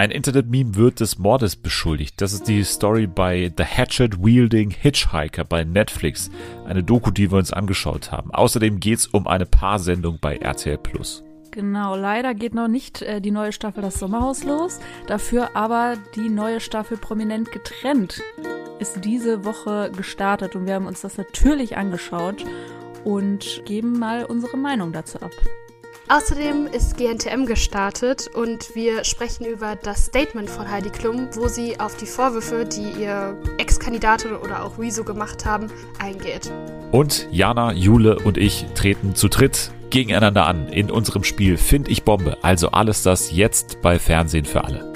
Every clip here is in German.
Ein Internet-Meme wird des Mordes beschuldigt. Das ist die Story bei The Hatchet-Wielding Hitchhiker bei Netflix. Eine Doku, die wir uns angeschaut haben. Außerdem geht's um eine Paarsendung bei RTL Plus. Genau, leider geht noch nicht äh, die neue Staffel Das Sommerhaus los. Dafür aber die neue Staffel Prominent getrennt ist diese Woche gestartet und wir haben uns das natürlich angeschaut und geben mal unsere Meinung dazu ab. Außerdem ist GNTM gestartet und wir sprechen über das Statement von Heidi Klum, wo sie auf die Vorwürfe, die ihr Ex-Kandidatin oder auch Rezo gemacht haben, eingeht. Und Jana, Jule und ich treten zu dritt gegeneinander an in unserem Spiel Find ich Bombe. Also alles das jetzt bei Fernsehen für alle.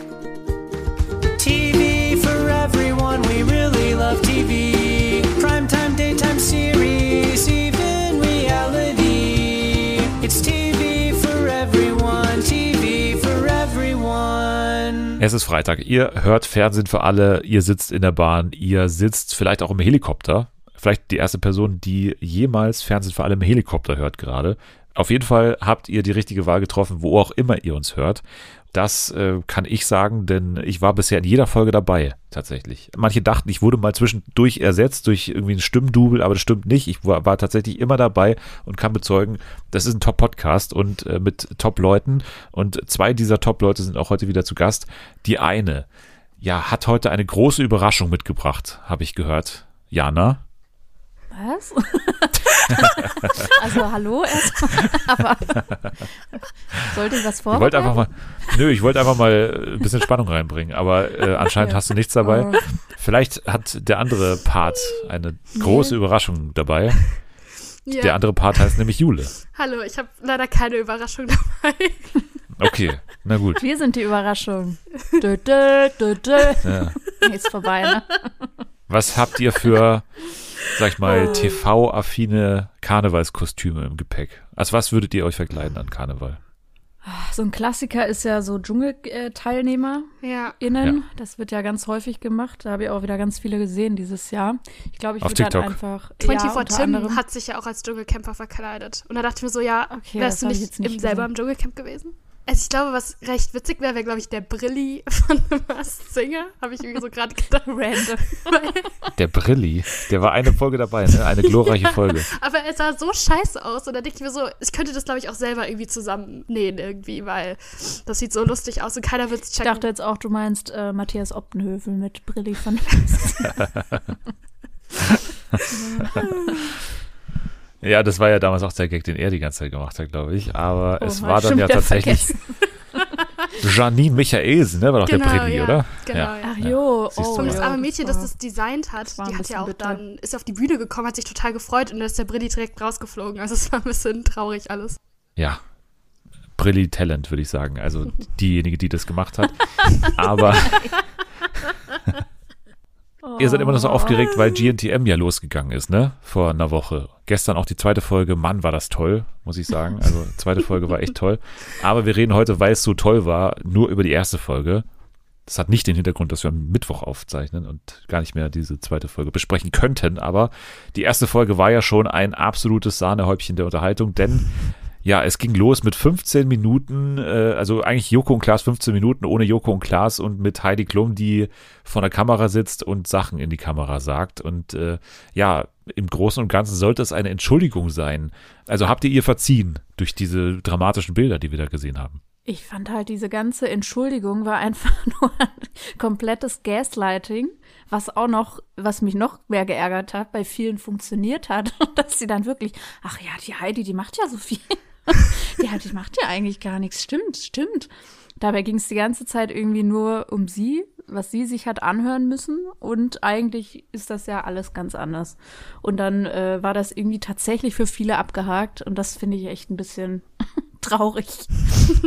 Es ist Freitag. Ihr hört Fernsehen für alle. Ihr sitzt in der Bahn. Ihr sitzt vielleicht auch im Helikopter. Vielleicht die erste Person, die jemals Fernsehen für alle im Helikopter hört gerade. Auf jeden Fall habt ihr die richtige Wahl getroffen, wo auch immer ihr uns hört. Das äh, kann ich sagen, denn ich war bisher in jeder Folge dabei, tatsächlich. Manche dachten, ich wurde mal zwischendurch ersetzt durch irgendwie ein Stimmdubel, aber das stimmt nicht. Ich war, war tatsächlich immer dabei und kann bezeugen, das ist ein Top-Podcast und äh, mit Top-Leuten. Und zwei dieser Top-Leute sind auch heute wieder zu Gast. Die eine, ja, hat heute eine große Überraschung mitgebracht, habe ich gehört. Jana? Was? also hallo erstmal, aber sollte ich was Ich wollte einfach mal, nö, ich wollte einfach mal ein bisschen Spannung reinbringen, aber äh, anscheinend Okay. hast du nichts dabei. Oh. Vielleicht hat der andere Part eine große Überraschung dabei. Ja. Der andere Part heißt nämlich Jule. Hallo, ich habe leider keine Überraschung dabei. Okay, na gut. Wir sind die Überraschung. Dö, dö, dö, dö. Ja. Ist vorbei, ne? Was habt ihr für, sag ich mal, TV-affine Karnevalskostüme im Gepäck? Als was würdet ihr euch verkleiden an Karneval? So ein Klassiker ist ja so DschungelteilnehmerInnen. Ja. Ja. Das wird ja ganz häufig gemacht. Da habe ich auch wieder ganz viele gesehen dieses Jahr. Ich glaube, ich Auf würde dann TikTok. einfach. 24 ja, Tim anderem- hat sich ja auch als Dschungelcamper verkleidet. Und da dachte ich mir so, ja, Okay, wärst das du nicht, jetzt nicht im, selber im Dschungelcamp gewesen? Also ich glaube, was recht witzig wäre, wäre, glaube ich, der Brilli von The Masked Singer. Habe ich irgendwie so gerade gedacht. Random. Der Brilli, der war eine Folge dabei, ne? Eine glorreiche Folge. Aber er sah so scheiße aus. Und da denke ich mir so, ich könnte das, glaube ich, auch selber irgendwie zusammennähen irgendwie, weil das sieht so lustig aus und keiner wird es Ich checken. dachte jetzt auch, du meinst äh, Matthias Optenhövel mit Brilli von Ja, das war ja damals auch der Gag, den er die ganze Zeit gemacht hat, glaube ich. Aber Oh, es war dann ja tatsächlich. Janine Michaelsen, ne? War doch genau, der Brilli, ja, oder? Genau, Ja. ja. Ach jo, du oh, Und das ja. arme Mädchen, das das designt hat, die hat ja auch bitter. dann, ist auf die Bühne gekommen, hat sich total gefreut und dann ist der Brilli direkt rausgeflogen. Also es war ein bisschen traurig alles. Ja. Brilli Talent, würde ich sagen. Also diejenige, die das gemacht hat. Aber ihr seid immer noch so aufgeregt, weil GNTM ja losgegangen ist, ne? Vor einer Woche. Gestern auch die zweite Folge. Mann, war das toll, muss ich sagen. Also zweite Folge war echt toll. Aber wir reden heute, weil es so toll war, nur über die erste Folge. Das hat nicht den Hintergrund, dass wir am Mittwoch aufzeichnen und gar nicht mehr diese zweite Folge besprechen könnten. Aber die erste Folge war ja schon ein absolutes Sahnehäubchen der Unterhaltung, denn ja, es ging los mit 15 Minuten, äh, also eigentlich Joko und Klaas 15 Minuten ohne Joko und Klaas und mit Heidi Klum, die vor der Kamera sitzt und Sachen in die Kamera sagt. Und äh, ja, im Großen und Ganzen sollte es eine Entschuldigung sein. Also habt ihr ihr verziehen durch diese dramatischen Bilder, die wir da gesehen haben? Ich fand halt, diese ganze Entschuldigung war einfach nur ein komplettes Gaslighting, was auch noch, was mich noch mehr geärgert hat, bei vielen funktioniert hat. Und dass sie dann wirklich, ach ja, die Heidi, die macht ja so viel. die Heidi macht ja eigentlich gar nichts. Stimmt, stimmt. Dabei ging es die ganze Zeit irgendwie nur um sie, was sie sich hat anhören müssen. Und eigentlich ist das ja alles ganz anders. Und dann äh, war das irgendwie tatsächlich für viele abgehakt. Und das finde ich echt ein bisschen traurig.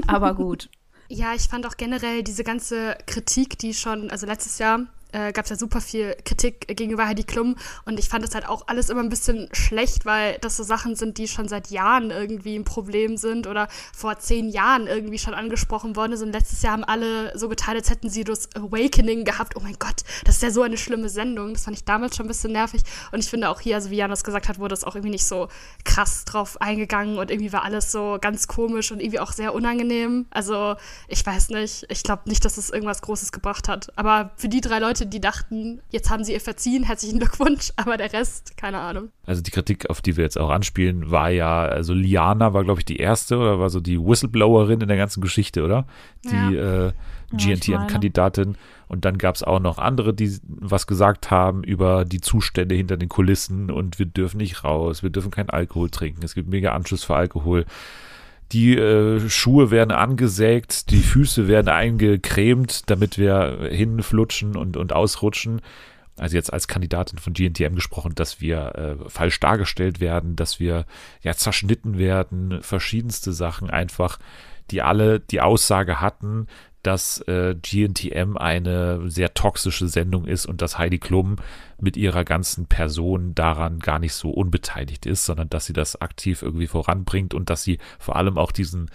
Aber gut. Ja, ich fand auch generell diese ganze Kritik, die schon, also letztes Jahr äh, gab es ja super viel Kritik gegenüber Heidi Klum und ich fand das halt auch alles immer ein bisschen schlecht, weil das so Sachen sind, die schon seit Jahren irgendwie ein Problem sind oder vor zehn Jahren irgendwie schon angesprochen worden sind. Letztes Jahr haben alle so geteilt, als hätten sie das Awakening gehabt. Oh mein Gott, das ist ja so eine schlimme Sendung. Das fand ich damals schon ein bisschen nervig und ich finde auch hier, also wie Jan das gesagt hat, wurde es auch irgendwie nicht so krass drauf eingegangen und irgendwie war alles so ganz komisch und irgendwie auch sehr unangenehm. Also ich weiß nicht, ich glaube nicht, dass es irgendwas Großes gebracht hat. Aber für die drei Leute, die dachten, jetzt haben sie ihr verziehen, herzlichen Glückwunsch, aber der Rest, keine Ahnung. Also die Kritik, auf die wir jetzt auch anspielen, war ja, also Liana war, glaube ich, die erste oder war so die Whistleblowerin in der ganzen Geschichte, oder? Die äh, GNTM-Kandidatin. Und dann gab es auch noch andere, die was gesagt haben über die Zustände hinter den Kulissen und wir dürfen nicht raus, wir dürfen keinen Alkohol trinken, es gibt mega Anschluss für Alkohol. Die äh, Schuhe werden angesägt, die Füße werden eingecremt, damit wir hinflutschen und, und ausrutschen. Also jetzt als Kandidatin von GNTM gesprochen, dass wir äh, falsch dargestellt werden, dass wir ja zerschnitten werden, verschiedenste Sachen einfach, die alle die Aussage hatten, dass äh, GNTM eine sehr toxische Sendung ist und dass Heidi Klum mit ihrer ganzen Person daran gar nicht so unbeteiligt ist, sondern dass sie das aktiv irgendwie voranbringt und dass sie vor allem auch diesen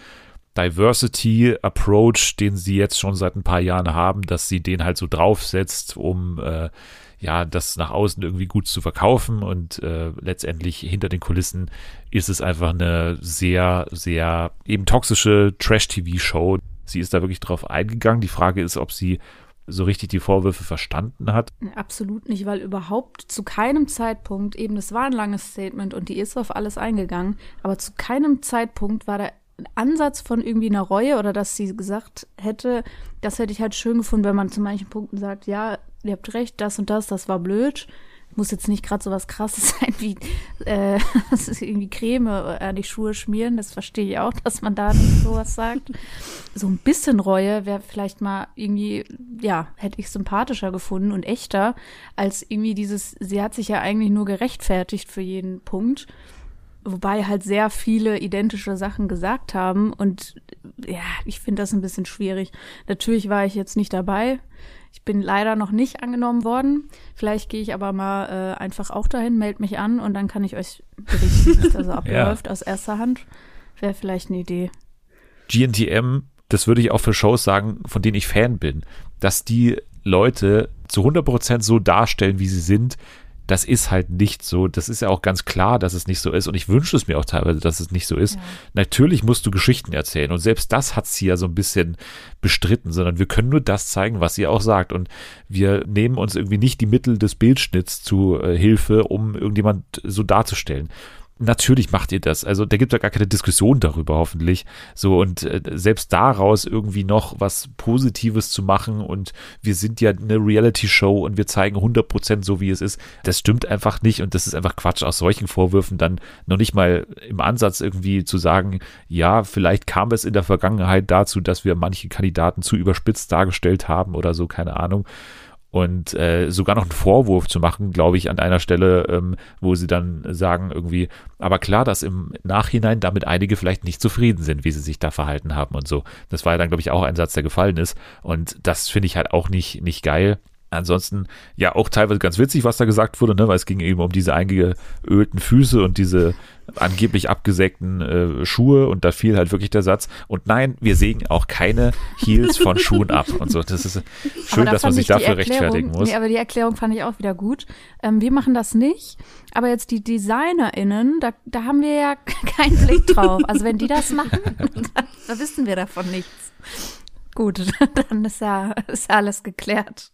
Diversity Approach, den sie jetzt schon seit ein paar Jahren haben, dass sie den halt so draufsetzt, um äh, ja das nach außen irgendwie gut zu verkaufen und äh, letztendlich hinter den Kulissen ist es einfach eine sehr sehr eben toxische Trash TV Show, Sie ist da wirklich drauf eingegangen. Die Frage ist, ob sie so richtig die Vorwürfe verstanden hat. Absolut nicht, weil überhaupt zu keinem Zeitpunkt, eben das war ein langes Statement und die ist auf alles eingegangen, aber zu keinem Zeitpunkt war da ein Ansatz von irgendwie einer Reue oder dass sie gesagt hätte, das hätte ich halt schön gefunden, wenn man zu manchen Punkten sagt, ja, ihr habt recht, das und das, das war blöd muss jetzt nicht gerade so was krasses sein wie äh, irgendwie Creme an die Schuhe schmieren. Das verstehe ich auch, dass man da nicht sowas sagt. So ein bisschen Reue wäre vielleicht mal irgendwie, ja, hätte ich sympathischer gefunden und echter, als irgendwie dieses, sie hat sich ja eigentlich nur gerechtfertigt für jeden Punkt. Wobei halt sehr viele identische Sachen gesagt haben. Und ja, ich finde das ein bisschen schwierig. Natürlich war ich jetzt nicht dabei. Ich bin leider noch nicht angenommen worden. Vielleicht gehe ich aber mal äh, einfach auch dahin, melde mich an und dann kann ich euch berichten, wie das so abläuft ja. aus erster Hand. Wäre vielleicht eine Idee. GNTM, das würde ich auch für Shows sagen, von denen ich Fan bin, dass die Leute zu 100% so darstellen, wie sie sind, das ist halt nicht so. Das ist ja auch ganz klar, dass es nicht so ist. Und ich wünsche es mir auch teilweise, dass es nicht so ist. Ja. Natürlich musst du Geschichten erzählen. Und selbst das hat sie ja so ein bisschen bestritten, sondern wir können nur das zeigen, was sie auch sagt. Und wir nehmen uns irgendwie nicht die Mittel des Bildschnitts zu äh, Hilfe, um irgendjemand so darzustellen natürlich macht ihr das. Also da gibt es ja gar keine Diskussion darüber, hoffentlich. So, und äh, selbst daraus irgendwie noch was Positives zu machen und wir sind ja eine Reality-Show und wir zeigen 100% so, wie es ist, das stimmt einfach nicht und das ist einfach Quatsch, aus solchen Vorwürfen dann noch nicht mal im Ansatz irgendwie zu sagen, ja, vielleicht kam es in der Vergangenheit dazu, dass wir manche Kandidaten zu überspitzt dargestellt haben oder so, keine Ahnung und äh, sogar noch einen Vorwurf zu machen, glaube ich, an einer Stelle, ähm, wo sie dann sagen irgendwie, aber klar, dass im Nachhinein damit einige vielleicht nicht zufrieden sind, wie sie sich da verhalten haben und so. Das war ja dann, glaube ich, auch ein Satz, der gefallen ist und das finde ich halt auch nicht, nicht geil. Ansonsten, ja, auch teilweise ganz witzig, was da gesagt wurde, ne, weil es ging eben um diese eingeölten Füße und diese angeblich abgesägten äh, Schuhe und da fiel halt wirklich der Satz, und nein, wir sägen auch keine Heels von Schuhen ab und so. Das ist schön, da dass man sich dafür rechtfertigen muss. Nee, aber die Erklärung fand ich auch wieder gut. Ähm, wir machen das nicht, aber jetzt die DesignerInnen, da, da haben wir ja keinen Blick drauf. Also wenn die das machen, da, da wissen wir davon nichts. Gut, dann ist ja, ist ja alles geklärt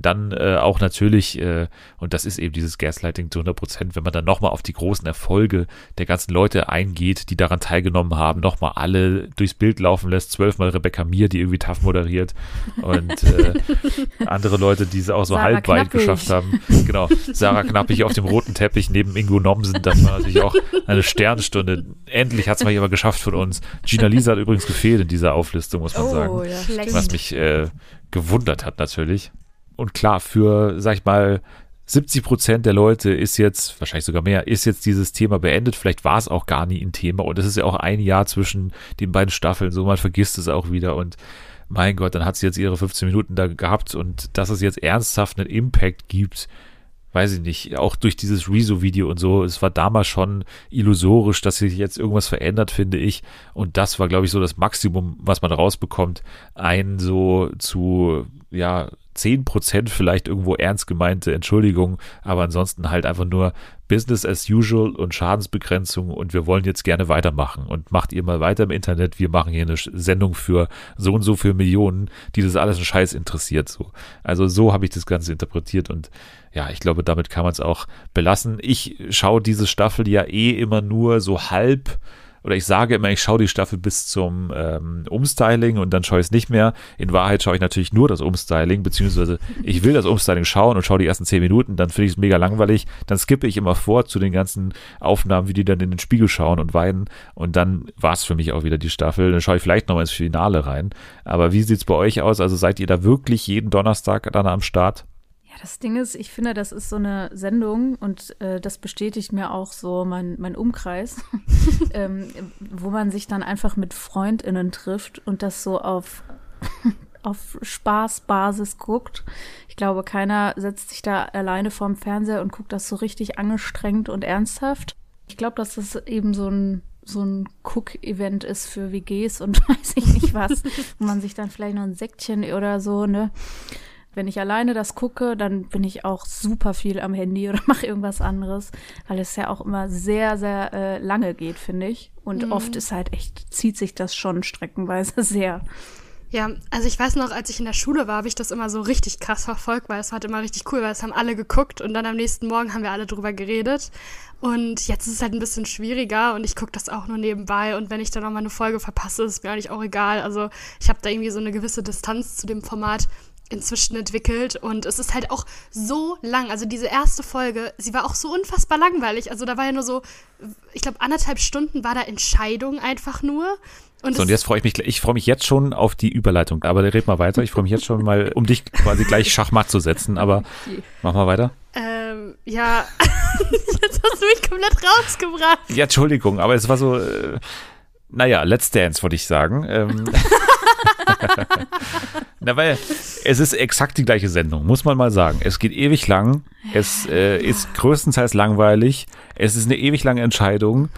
dann äh, auch natürlich, äh, und das ist eben dieses Gaslighting zu 100 Prozent, wenn man dann nochmal auf die großen Erfolge der ganzen Leute eingeht, die daran teilgenommen haben, nochmal alle durchs Bild laufen lässt, zwölfmal Rebecca Mir, die irgendwie tough moderiert und äh, andere Leute, die es auch so halb weit geschafft haben. Genau, Sarah Knappig auf dem roten Teppich neben Ingo Nomsen, das war natürlich auch eine Sternstunde. Endlich hat es mal jemand geschafft von uns. Gina Lisa hat übrigens gefehlt in dieser Auflistung, muss man oh, sagen. Ja, was mich äh, gewundert hat natürlich. Und klar, für, sag ich mal, 70 Prozent der Leute ist jetzt, wahrscheinlich sogar mehr, ist jetzt dieses Thema beendet. Vielleicht war es auch gar nie ein Thema. Und es ist ja auch ein Jahr zwischen den beiden Staffeln. So, man vergisst es auch wieder. Und mein Gott, dann hat sie jetzt ihre 15 Minuten da gehabt und dass es jetzt ernsthaft einen Impact gibt, weiß ich nicht, auch durch dieses Rezo-Video und so, es war damals schon illusorisch, dass sich jetzt irgendwas verändert, finde ich. Und das war, glaube ich, so das Maximum, was man rausbekommt. Ein so zu, ja, 10% vielleicht irgendwo ernst gemeinte Entschuldigung, aber ansonsten halt einfach nur Business as usual und Schadensbegrenzung und wir wollen jetzt gerne weitermachen und macht ihr mal weiter im Internet, wir machen hier eine Sendung für so und so viele Millionen, die das alles einen Scheiß interessiert, so. Also so habe ich das Ganze interpretiert und ja, ich glaube, damit kann man es auch belassen. Ich schaue diese Staffel ja eh immer nur so halb oder ich sage immer, ich schaue die Staffel bis zum ähm, Umstyling und dann schaue ich es nicht mehr. In Wahrheit schaue ich natürlich nur das Umstyling, beziehungsweise ich will das Umstyling schauen und schaue die ersten zehn Minuten, dann finde ich es mega langweilig. Dann skippe ich immer vor zu den ganzen Aufnahmen, wie die dann in den Spiegel schauen und weinen. Und dann war es für mich auch wieder die Staffel. Dann schaue ich vielleicht nochmal ins Finale rein. Aber wie sieht es bei euch aus? Also seid ihr da wirklich jeden Donnerstag dann am Start? Das Ding ist, ich finde, das ist so eine Sendung und äh, das bestätigt mir auch so mein, mein Umkreis, ähm, wo man sich dann einfach mit FreundInnen trifft und das so auf, auf Spaßbasis guckt. Ich glaube, keiner setzt sich da alleine vorm Fernseher und guckt das so richtig angestrengt und ernsthaft. Ich glaube, dass das eben so ein so ein Cook-Event ist für WGs und weiß ich nicht was, wo man sich dann vielleicht noch ein Säckchen oder so, ne, wenn ich alleine das gucke, dann bin ich auch super viel am Handy oder mache irgendwas anderes, weil es ja auch immer sehr, sehr äh, lange geht, finde ich. Und mhm. oft ist halt echt, zieht sich das schon streckenweise sehr. Ja, also ich weiß noch, als ich in der Schule war, habe ich das immer so richtig krass verfolgt, weil es war halt immer richtig cool, weil es haben alle geguckt und dann am nächsten Morgen haben wir alle drüber geredet. Und jetzt ist es halt ein bisschen schwieriger und ich gucke das auch nur nebenbei und wenn ich dann noch mal eine Folge verpasse, ist mir eigentlich auch egal. Also ich habe da irgendwie so eine gewisse Distanz zu dem Format inzwischen entwickelt und es ist halt auch so lang. Also diese erste Folge, sie war auch so unfassbar langweilig. Also da war ja nur so, ich glaube, anderthalb Stunden war da Entscheidung einfach nur. Und so, und jetzt freue ich mich, ich freue mich jetzt schon auf die Überleitung. Aber red mal weiter. Ich freue mich jetzt schon mal, um dich quasi gleich Schachmatt zu setzen. Aber mach mal weiter. Ähm, ja, jetzt hast du mich komplett rausgebracht. Ja, Entschuldigung, aber es war so, äh, naja, Let's Dance, wollte ich sagen. Ähm. Na, weil es ist exakt die gleiche Sendung, muss man mal sagen. Es geht ewig lang, es äh, ist größtenteils langweilig, es ist eine ewig lange Entscheidung.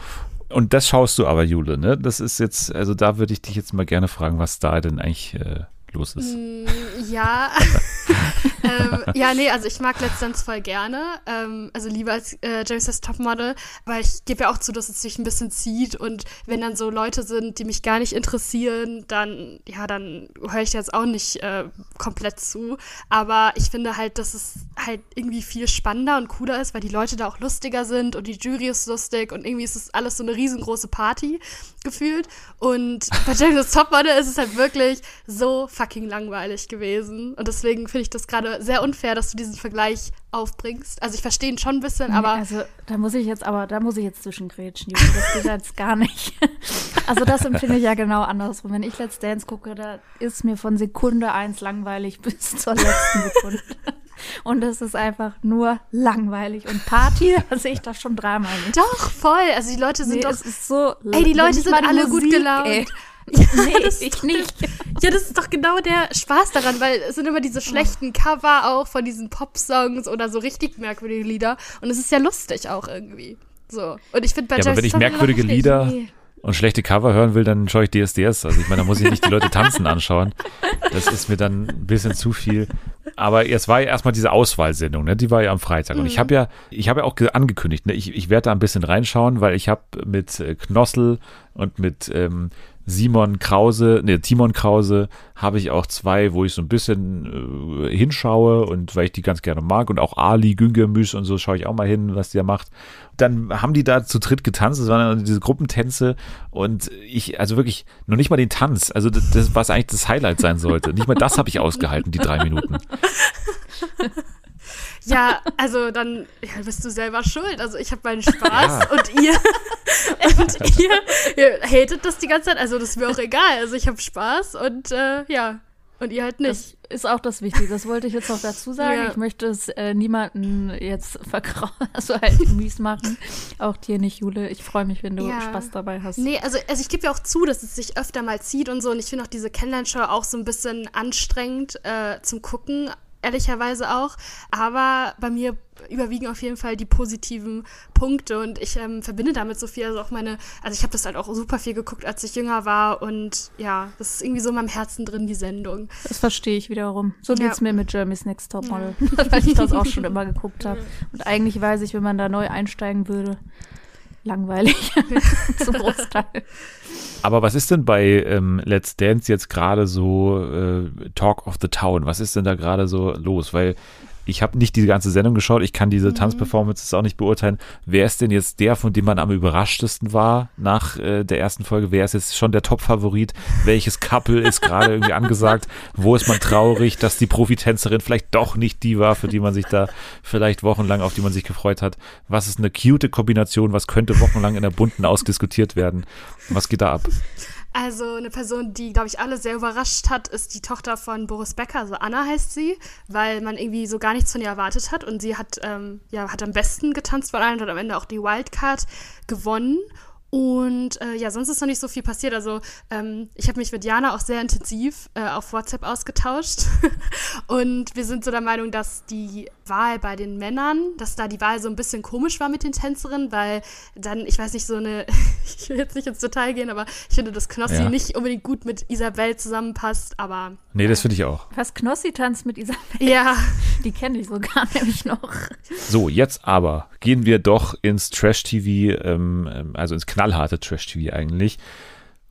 Und das schaust du aber, Jule, ne? Das ist jetzt, also da würde ich dich jetzt mal gerne fragen, was da denn eigentlich äh, los ist. Mm, ja. ähm, ja, nee, also ich mag Let's Dance voll gerne. Ähm, also lieber als äh, Jerry's Topmodel, weil ich gebe ja auch zu, dass es sich ein bisschen zieht und wenn dann so Leute sind, die mich gar nicht interessieren, dann, ja, dann höre ich jetzt auch nicht äh, komplett zu. Aber ich finde halt, dass es halt irgendwie viel spannender und cooler ist, weil die Leute da auch lustiger sind und die Jury ist lustig und irgendwie ist es alles so eine riesengroße Party gefühlt. Und bei Jerry's Topmodel ist es halt wirklich so fucking langweilig gewesen. Und deswegen finde ich das gerade sehr unfair, dass du diesen Vergleich aufbringst. Also ich verstehe ihn schon ein bisschen, aber. Also da muss ich jetzt, aber da muss ich jetzt zwischengrätschen, Juli. Das geht jetzt gar nicht. Also das empfinde ich ja genau andersrum. Wenn ich Let's Dance gucke, da ist mir von Sekunde eins langweilig bis zur letzten Sekunde. Und das ist einfach nur langweilig. Und Party, da sehe ich das schon dreimal nicht. Doch, voll. Also die Leute sind nee, doch. Es ist so ey, die Leute sind alle Musik, gut gelaunt. Ey. Ja, nee, ich nicht. Ja, das ist doch genau der Spaß daran, weil es sind immer diese schlechten Cover auch von diesen Pop-Songs oder so richtig merkwürdige Lieder. Und es ist ja lustig auch irgendwie. So. Und ich finde bei Ja, aber wenn ich merkwürdige Lieder nee. und schlechte Cover hören will, dann schaue ich DSDS. Also ich meine, da muss ich nicht die Leute tanzen anschauen. Das ist mir dann ein bisschen zu viel. Aber es war ja erstmal diese Auswahlsendung, ne? Die war ja am Freitag. Und ich habe ja, ich habe ja auch angekündigt, ne? Ich, ich werde da ein bisschen reinschauen, weil ich habe mit äh, Knossel und mit ähm, Simon Krause, ne, Timon Krause habe ich auch zwei, wo ich so ein bisschen äh, hinschaue und weil ich die ganz gerne mag und auch Ali Güngermüs und so schaue ich auch mal hin, was der macht. Dann haben die da zu dritt getanzt, das waren diese Gruppentänze und ich, also wirklich, noch nicht mal den Tanz, also das, das was eigentlich das Highlight sein sollte. Nicht mal das habe ich ausgehalten, die drei Minuten. Ja, also dann ja, bist du selber schuld. Also ich habe meinen Spaß ja. und ihr und ihr, ihr hatet das die ganze Zeit. Also das ist mir auch egal. Also ich habe Spaß und äh, ja. und ihr halt nicht. Das ist auch das Wichtige. Das wollte ich jetzt noch dazu sagen. Ja. Ich möchte es äh, niemanden jetzt vergrauen, also halt mies machen. Auch dir nicht, Jule. Ich freue mich, wenn du Ja. Spaß dabei hast. Nee, also, also ich gebe ja auch zu, dass es sich öfter mal zieht und so. Und ich finde auch diese Kennenlernshow auch so ein bisschen anstrengend äh, zum Gucken, ehrlicherweise auch. Aber bei mir überwiegen auf jeden Fall die positiven Punkte und ich ähm, verbinde damit so viel. Also auch meine, also ich habe das halt auch super viel geguckt, als ich jünger war. Und ja, das ist irgendwie so in meinem Herzen drin, die Sendung. Das verstehe ich wiederum. So Ja. geht's mir mit Jeremy's Next Top Model, weil ich das auch schon immer geguckt habe. Und eigentlich weiß ich, wenn man da neu einsteigen würde, langweilig zum Großteil. Aber was ist denn bei ähm, Let's Dance jetzt gerade so äh, Talk of the Town? Was ist denn da gerade so los? Weil ich habe nicht diese ganze Sendung geschaut, ich kann diese Tanzperformances auch nicht beurteilen. Wer ist denn jetzt der, von dem man am überraschtesten war nach äh, der ersten Folge? Wer ist jetzt schon der Top-Favorit? Welches Couple ist gerade irgendwie angesagt? Wo ist man traurig, dass die Profitänzerin vielleicht doch nicht die war, für die man sich da vielleicht wochenlang, auf die man sich gefreut hat? Was ist eine cute Kombination? Was könnte wochenlang in der bunten ausdiskutiert werden? Was geht da ab? Also eine Person, die, glaube ich, alle sehr überrascht hat, ist die Tochter von Boris Becker, also Anna heißt sie, weil man irgendwie so gar nichts von ihr erwartet hat. Und sie hat, ähm, ja, hat am besten getanzt von allen und hat am Ende auch die Wildcard gewonnen. Und äh, ja, sonst ist noch nicht so viel passiert. Also ähm, ich habe mich mit Jana auch sehr intensiv äh, auf WhatsApp ausgetauscht. und wir sind so der Meinung, dass die Wahl bei den Männern, dass da die Wahl so ein bisschen komisch war mit den Tänzerinnen, weil dann, ich weiß nicht, so eine, ich will jetzt nicht ins Detail gehen, aber ich finde, dass Knossi Ja. nicht unbedingt gut mit Isabel zusammenpasst, aber Nee, das finde ich auch. Was Knossi tanzt mit Isabel, ja, die kenne ich sogar nämlich noch. So, jetzt aber gehen wir doch ins Trash-TV, ähm, ähm, also ins knallharte Trash-TV eigentlich.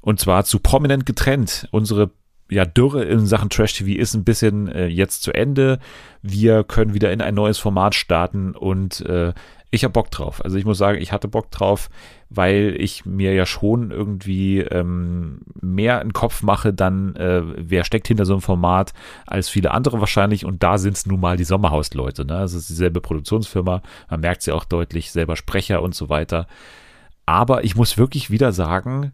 Und zwar zu prominent getrennt. Unsere ja, Dürre in Sachen Trash-TV ist ein bisschen äh, jetzt zu Ende. Wir können wieder in ein neues Format starten und äh, ich habe Bock drauf. Also ich muss sagen, ich hatte Bock drauf, weil ich mir ja schon irgendwie ähm, mehr einen Kopf mache, dann äh, wer steckt hinter so einem Format als viele andere wahrscheinlich und da sind es nun mal die Sommerhausleute. Ne? Also es ist dieselbe Produktionsfirma, man merkt sie auch deutlich, selber Sprecher und so weiter. Aber ich muss wirklich wieder sagen,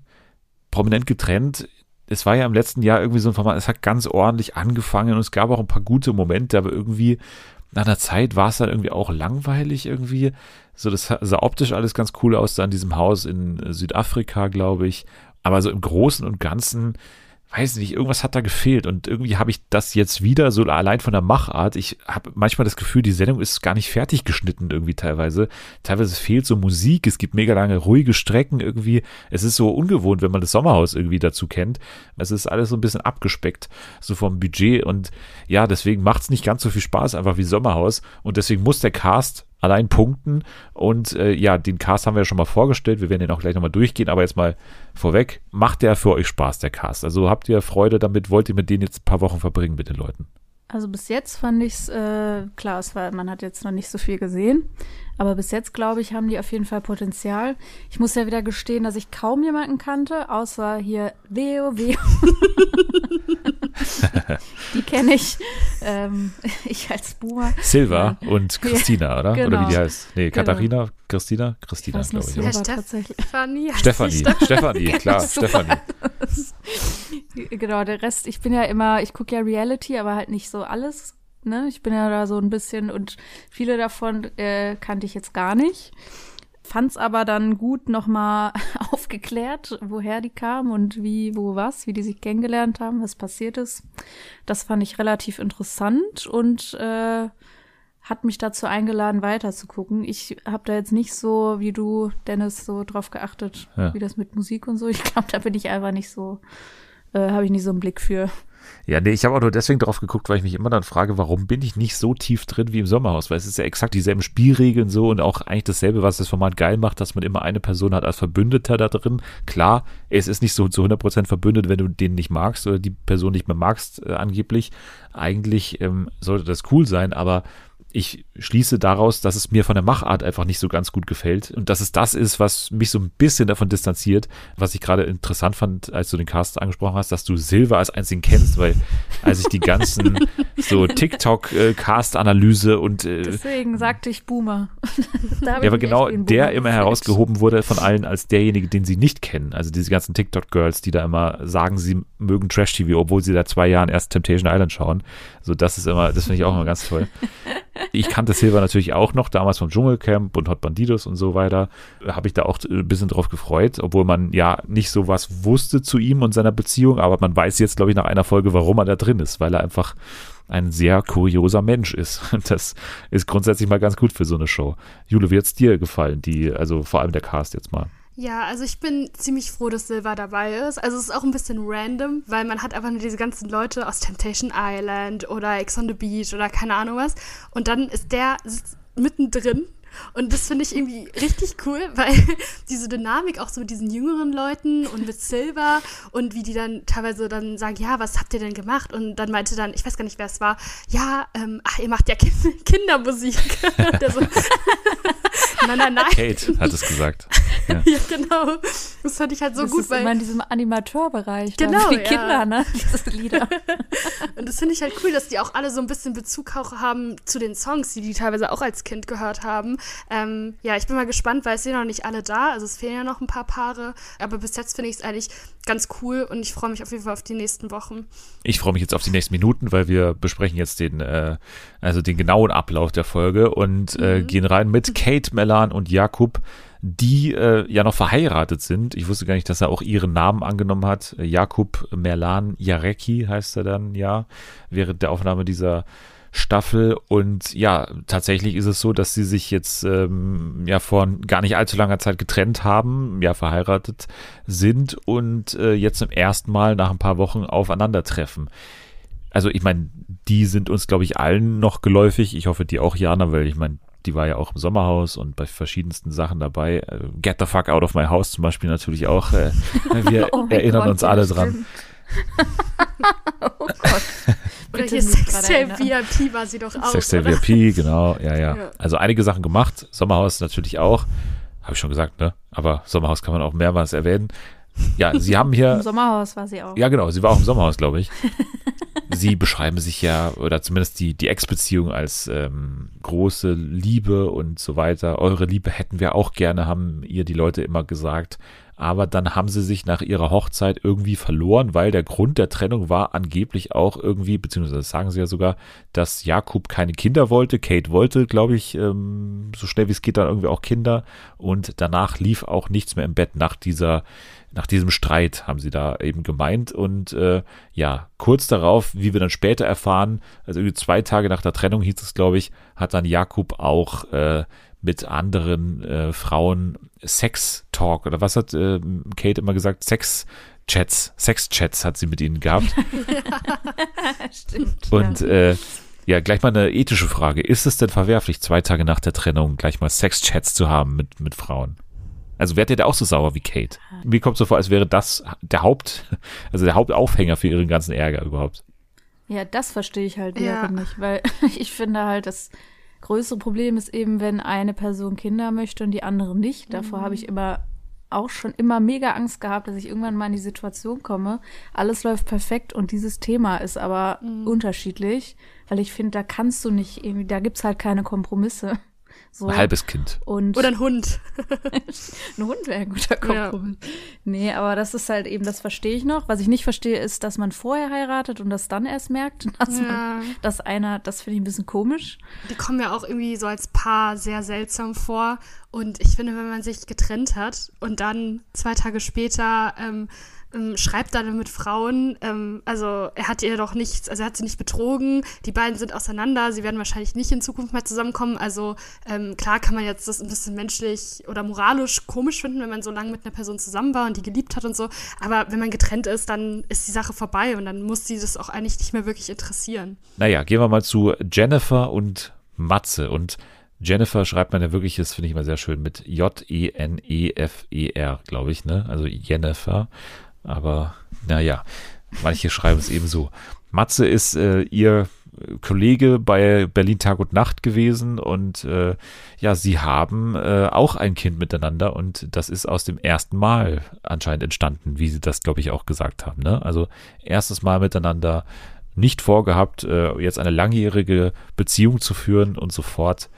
prominent getrennt. Es war ja im letzten Jahr irgendwie so ein Format, es hat ganz ordentlich angefangen und es gab auch ein paar gute Momente, aber irgendwie nach einer Zeit war es dann irgendwie auch langweilig irgendwie. So, das sah optisch alles ganz cool aus, da in diesem Haus in Südafrika, glaube ich. Aber so im Großen und Ganzen, weiß nicht, irgendwas hat da gefehlt und irgendwie habe ich das jetzt wieder so allein von der Machart. Ich habe manchmal das Gefühl, die Sendung ist gar nicht fertig geschnitten irgendwie teilweise. Teilweise fehlt so Musik, es gibt mega lange ruhige Strecken irgendwie. Es ist so ungewohnt, wenn man das Sommerhaus irgendwie dazu kennt. Es ist alles so ein bisschen abgespeckt, so vom Budget und ja, deswegen macht es nicht ganz so viel Spaß einfach wie Sommerhaus und deswegen muss der Cast allein punkten. Und äh, ja, den Cast haben wir ja schon mal vorgestellt. Wir werden den auch gleich nochmal durchgehen, aber jetzt mal vorweg. Macht der für euch Spaß, der Cast? Also habt ihr Freude damit? Wollt ihr mit denen jetzt ein paar Wochen verbringen mit den Leuten? Also bis jetzt fand ich es, äh, klar, es war, man hat jetzt noch nicht so viel gesehen, aber bis jetzt, glaube ich, haben die auf jeden Fall Potenzial. Ich muss ja wieder gestehen, dass ich kaum jemanden kannte, außer hier Leo, Leo. die kenne ich. Ähm, ich als Boomer. Silva und Christina, oder? Oder genau. wie die heißt? Nee, Genau. Katharina, Christina? Christina, nur glaube ich. Oder? Tatsächlich. Stefanie. Stefanie, Stefanie, klar. Stefanie. Genau, der Rest, ich bin ja immer, ich gucke ja Reality, aber halt nicht so alles. Ne? Ich bin ja da so ein bisschen und viele davon äh, kannte ich jetzt gar nicht. Fand's aber dann gut nochmal aufgeklärt, woher die kamen und wie, wo, was, wie die sich kennengelernt haben, was passiert ist. Das fand ich relativ interessant und äh, hat mich dazu eingeladen, weiter zu gucken. Ich habe da jetzt nicht so, wie du, Dennis, so drauf geachtet, Ja. wie das mit Musik und so. Ich glaube, da bin ich einfach nicht so, äh, habe ich nicht so einen Blick für. Ja, nee, ich habe auch nur deswegen drauf geguckt, weil ich mich immer dann frage, warum bin ich nicht so tief drin wie im Sommerhaus? Weil es ist ja exakt dieselben Spielregeln so und auch eigentlich dasselbe, was das Format geil macht, dass man immer eine Person hat als Verbündeter da drin. Klar, es ist nicht so zu 100% verbündet, wenn du den nicht magst oder die Person nicht mehr magst, äh, angeblich. Eigentlich ähm, sollte das cool sein, aber ich schließe daraus, dass es mir von der Machart einfach nicht so ganz gut gefällt und dass es das ist, was mich so ein bisschen davon distanziert, was ich gerade interessant fand, als du den Cast angesprochen hast, dass du Silver als einzigen kennst, weil als ich die ganzen so TikTok-Cast-Analyse und äh, Deswegen sagte ich Boomer. Ja, aber genau der immer herausgehoben wurde von allen als derjenige, den sie nicht kennen. Also diese ganzen TikTok-Girls, die da immer sagen, sie mögen Trash-TV, obwohl sie seit zwei Jahren erst Temptation Island schauen. So, das ist immer, das finde ich auch immer ganz toll. Ich kannte Silver natürlich auch noch, damals vom Dschungelcamp und Hot Bandidos und so weiter. Habe ich da auch ein bisschen drauf gefreut, obwohl man ja nicht so was wusste zu ihm und seiner Beziehung, aber man weiß jetzt, glaube ich, nach einer Folge, warum er da drin ist, weil er einfach ein sehr kurioser Mensch ist. Das ist grundsätzlich mal ganz gut für so eine Show. Jule, wie hat's dir gefallen? Die, also vor allem der Cast jetzt mal. Ja, also ich bin ziemlich froh, dass Silva dabei ist. Also es ist auch ein bisschen random, weil man hat einfach nur diese ganzen Leute aus Temptation Island oder Ex on the Beach oder keine Ahnung was. Und dann ist der sitzt mittendrin. Und das finde ich irgendwie richtig cool, weil diese Dynamik auch so mit diesen jüngeren Leuten und mit Silva und wie die dann teilweise dann sagen, ja, was habt ihr denn gemacht? Und dann meinte dann, ich weiß gar nicht, wer es war, ja, ähm, ach, ihr macht ja kind Kindermusik. Der so, nein, nein, nein. Kate hat es gesagt. Ja. Ja, genau. Das fand ich halt so das gut, ist immer weil in diesem Animateurbereich. Genau, für ja. Kinder, ne? Diese Lieder. und das finde ich halt cool, dass die auch alle so ein bisschen Bezug auch haben zu den Songs, die die teilweise auch als Kind gehört haben. Ähm, ja, ich bin mal gespannt, weil es sind noch nicht alle da, also es fehlen ja noch ein paar Paare, aber bis jetzt finde ich es eigentlich ganz cool und ich freue mich auf jeden Fall auf die nächsten Wochen. Ich freue mich jetzt auf die nächsten Minuten, weil wir besprechen jetzt den, äh, also den genauen Ablauf der Folge und äh, gehen rein mit Kate, Melan und Jakub, die äh, ja noch verheiratet sind. Ich wusste gar nicht, dass er auch ihren Namen angenommen hat. Jakub Merlan Jarecki heißt er dann, ja, während der Aufnahme dieser Staffel und ja, tatsächlich ist es so, dass sie sich jetzt ähm, ja vor gar nicht allzu langer Zeit getrennt haben, ja verheiratet sind und äh, jetzt zum ersten Mal nach ein paar Wochen aufeinandertreffen. Also ich meine, die sind uns, glaube ich, allen noch geläufig. Ich hoffe, die auch, Jana, weil ich meine, die war ja auch im Sommerhaus und bei verschiedensten Sachen dabei. Äh, Get the fuck out of my house zum Beispiel natürlich auch. Äh, wir Oh erinnern Gott, uns alle dran. stimmt. oh Gott. Bitte Sextape. VIP war sie doch auch. Sextape? VIP, genau, ja, ja, Ja. Also einige Sachen gemacht. Sommerhaus natürlich auch. Habe ich schon gesagt, ne? Aber Sommerhaus kann man auch mehrmals erwähnen. Ja, sie haben hier Im Sommerhaus war sie auch. Ja, genau. Sie war auch im Sommerhaus, glaube ich. Sie beschreiben sich ja, oder zumindest die, die Ex-Beziehung als ähm, große Liebe und so weiter. Eure Liebe hätten wir auch gerne, haben ihr die Leute immer gesagt. Aber dann haben sie sich nach ihrer Hochzeit irgendwie verloren, weil der Grund der Trennung war angeblich auch irgendwie, beziehungsweise sagen sie ja sogar, dass Jakob keine Kinder wollte. Kate wollte, glaube ich, ähm, so schnell wie es geht, dann irgendwie auch Kinder. Und danach lief auch nichts mehr im Bett nach dieser nach diesem Streit, haben sie da eben gemeint. Und äh, ja, kurz darauf, wie wir dann später erfahren, also irgendwie zwei Tage nach der Trennung hieß es, glaube ich, hat dann Jakob auch äh, mit anderen äh, Frauen Sex-Talk oder was hat äh, Kate immer gesagt? Sex-Chats, Sex-Chats hat sie mit ihnen gehabt. Stimmt. Und äh, ja, gleich mal eine ethische Frage. Ist es denn verwerflich, zwei Tage nach der Trennung gleich mal Sex-Chats zu haben mit, mit Frauen? Also werdet ihr da auch so sauer wie Kate? Mir kommt so vor, als wäre das der Haupt, also der Hauptaufhänger für ihren ganzen Ärger überhaupt. Ja, das verstehe ich halt Ja. wiederum nicht, weil ich finde halt, das größere Problem ist eben, wenn eine Person Kinder möchte und die andere nicht. Davor habe ich immer auch schon immer mega Angst gehabt, dass ich irgendwann mal in die Situation komme. Alles läuft perfekt und dieses Thema ist aber unterschiedlich, weil ich finde, da kannst du nicht irgendwie, da gibt's halt keine Kompromisse. So. Ein halbes Kind. Und Oder ein Hund. ein Hund wäre ein guter Ja. Kompromiss. Nee, aber das ist halt eben, das verstehe ich noch. Was ich nicht verstehe, ist, dass man vorher heiratet und das dann erst merkt, dass Ja. man, dass einer, das finde ich ein bisschen komisch. Die kommen ja auch irgendwie so als Paar sehr seltsam vor. Und ich finde, wenn man sich getrennt hat und dann zwei Tage später ähm, ähm, schreibt dann mit Frauen, ähm, also er hat ihr doch nichts, also er hat sie nicht betrogen, die beiden sind auseinander, sie werden wahrscheinlich nicht in Zukunft mehr zusammenkommen. Also ähm, klar kann man jetzt das ein bisschen menschlich oder moralisch komisch finden, wenn man so lange mit einer Person zusammen war und die geliebt hat und so. Aber wenn man getrennt ist, dann ist die Sache vorbei und dann muss sie das auch eigentlich nicht mehr wirklich interessieren. Naja, gehen wir mal zu Jennifer und Matze. Und Jennifer schreibt man ja wirklich, das finde ich immer sehr schön, mit J-E-N-E-F-E-R, glaube ich, ne? Also Jennifer. Aber naja, manche schreiben es eben so. Matze ist äh, ihr Kollege bei Berlin Tag und Nacht gewesen und äh, ja, sie haben äh, auch ein Kind miteinander und das ist aus dem ersten Mal anscheinend entstanden, wie sie das, glaube ich, auch gesagt haben. Ne? Also erstes Mal miteinander nicht vorgehabt, äh, jetzt eine langjährige Beziehung zu führen und sofort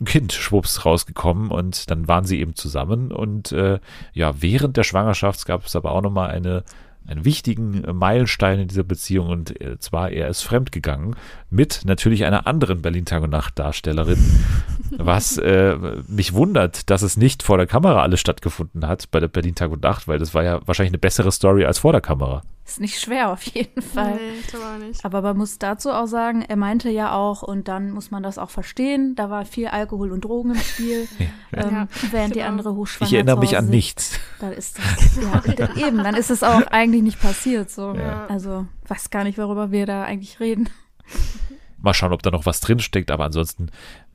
ein Kind schwupps rausgekommen und dann waren sie eben zusammen. Und äh, ja, während der Schwangerschaft gab es aber auch nochmal eine einen wichtigen Meilenstein in dieser Beziehung. Und äh, zwar er ist fremdgegangen mit natürlich einer anderen Berlin Tag und Nacht Darstellerin, was äh, mich wundert, dass es nicht vor der Kamera alles stattgefunden hat bei der Berlin Tag und Nacht, weil das war ja wahrscheinlich eine bessere Story als vor der Kamera. Ist nicht schwer auf jeden Fall. Nee, nicht. Aber man muss dazu auch sagen, er meinte ja auch, und dann muss man das auch verstehen, da war viel Alkohol und Drogen im Spiel, ähm, Ja, während die genau. andere hochschwanger Ich erinnere mich an sitzt. nichts. Dann ist das, ja, eben, dann ist es auch eigentlich nicht passiert, so. Ja. Also, weiß gar nicht, worüber wir da eigentlich reden. Mal schauen, ob da noch was drinsteckt, aber ansonsten,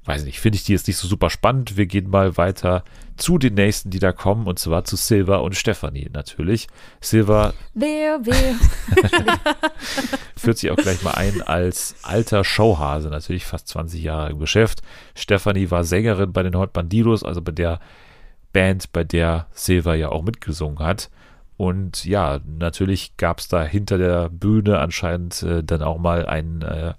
weiß nicht, finde ich die jetzt nicht so super spannend. Wir gehen mal weiter zu den nächsten, die da kommen, und zwar zu Silva und Stefanie natürlich. Silva Wer, wer, führt sich auch gleich mal ein als alter Showhase, natürlich fast 20 Jahre im Geschäft. Stefanie war Sängerin bei den Hot Bandidos, also bei der Band, bei der Silva ja auch mitgesungen hat. Und ja, natürlich gab es da hinter der Bühne anscheinend äh, dann auch mal ein äh,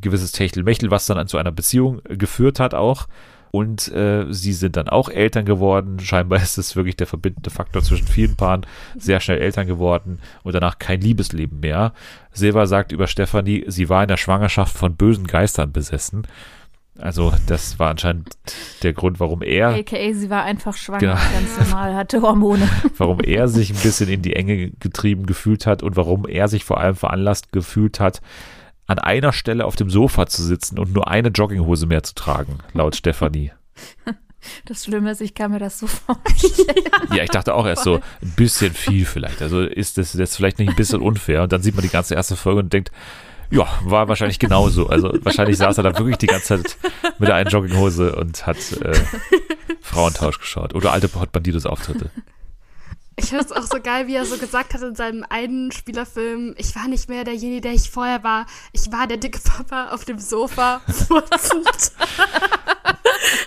gewisses Techtelmechtel, was dann zu einer Beziehung geführt hat auch. Und äh, sie sind dann auch Eltern geworden. Scheinbar ist es wirklich der verbindende Faktor zwischen vielen Paaren. Sehr schnell Eltern geworden und danach kein Liebesleben mehr. Silva sagt über Stefanie, sie war in der Schwangerschaft von bösen Geistern besessen. Also das war anscheinend der Grund, warum er aka sie war einfach schwanger, Genau. ganz normal, hatte Hormone. warum er sich ein bisschen in die Enge getrieben gefühlt hat und warum er sich vor allem veranlasst gefühlt hat, an einer Stelle auf dem Sofa zu sitzen und nur eine Jogginghose mehr zu tragen, laut Stefanie. Das Schlimme ist, ich kann mir das so vor. Ja, ich dachte auch erst so, ein bisschen viel vielleicht. Also ist das jetzt vielleicht nicht ein bisschen unfair? Und dann sieht man die ganze erste Folge und denkt, ja, war wahrscheinlich genauso. Also wahrscheinlich saß er da wirklich die ganze Zeit mit der einen Jogginghose und hat äh, Frauentausch geschaut oder alte Hot Bandidos Auftritte. Ich finde es auch so geil, wie er so gesagt hat in seinem einen Spielerfilm, ich war nicht mehr derjenige, der ich vorher war. Ich war der dicke Papa auf dem Sofa furzend.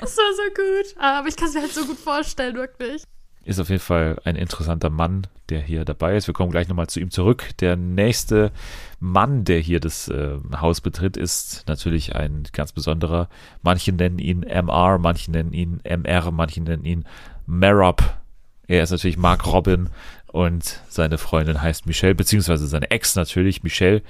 das war so gut. Aber ich kann es mir halt so gut vorstellen, wirklich. Ist auf jeden Fall ein interessanter Mann, der hier dabei ist. Wir kommen gleich nochmal zu ihm zurück. Der nächste Mann, der hier das äh, Haus betritt, ist natürlich ein ganz besonderer. Manche nennen ihn MR, manche nennen ihn MR, manche nennen ihn Marab. Er ist natürlich Mark Robin und seine Freundin heißt Michelle, beziehungsweise seine Ex natürlich, Michelle.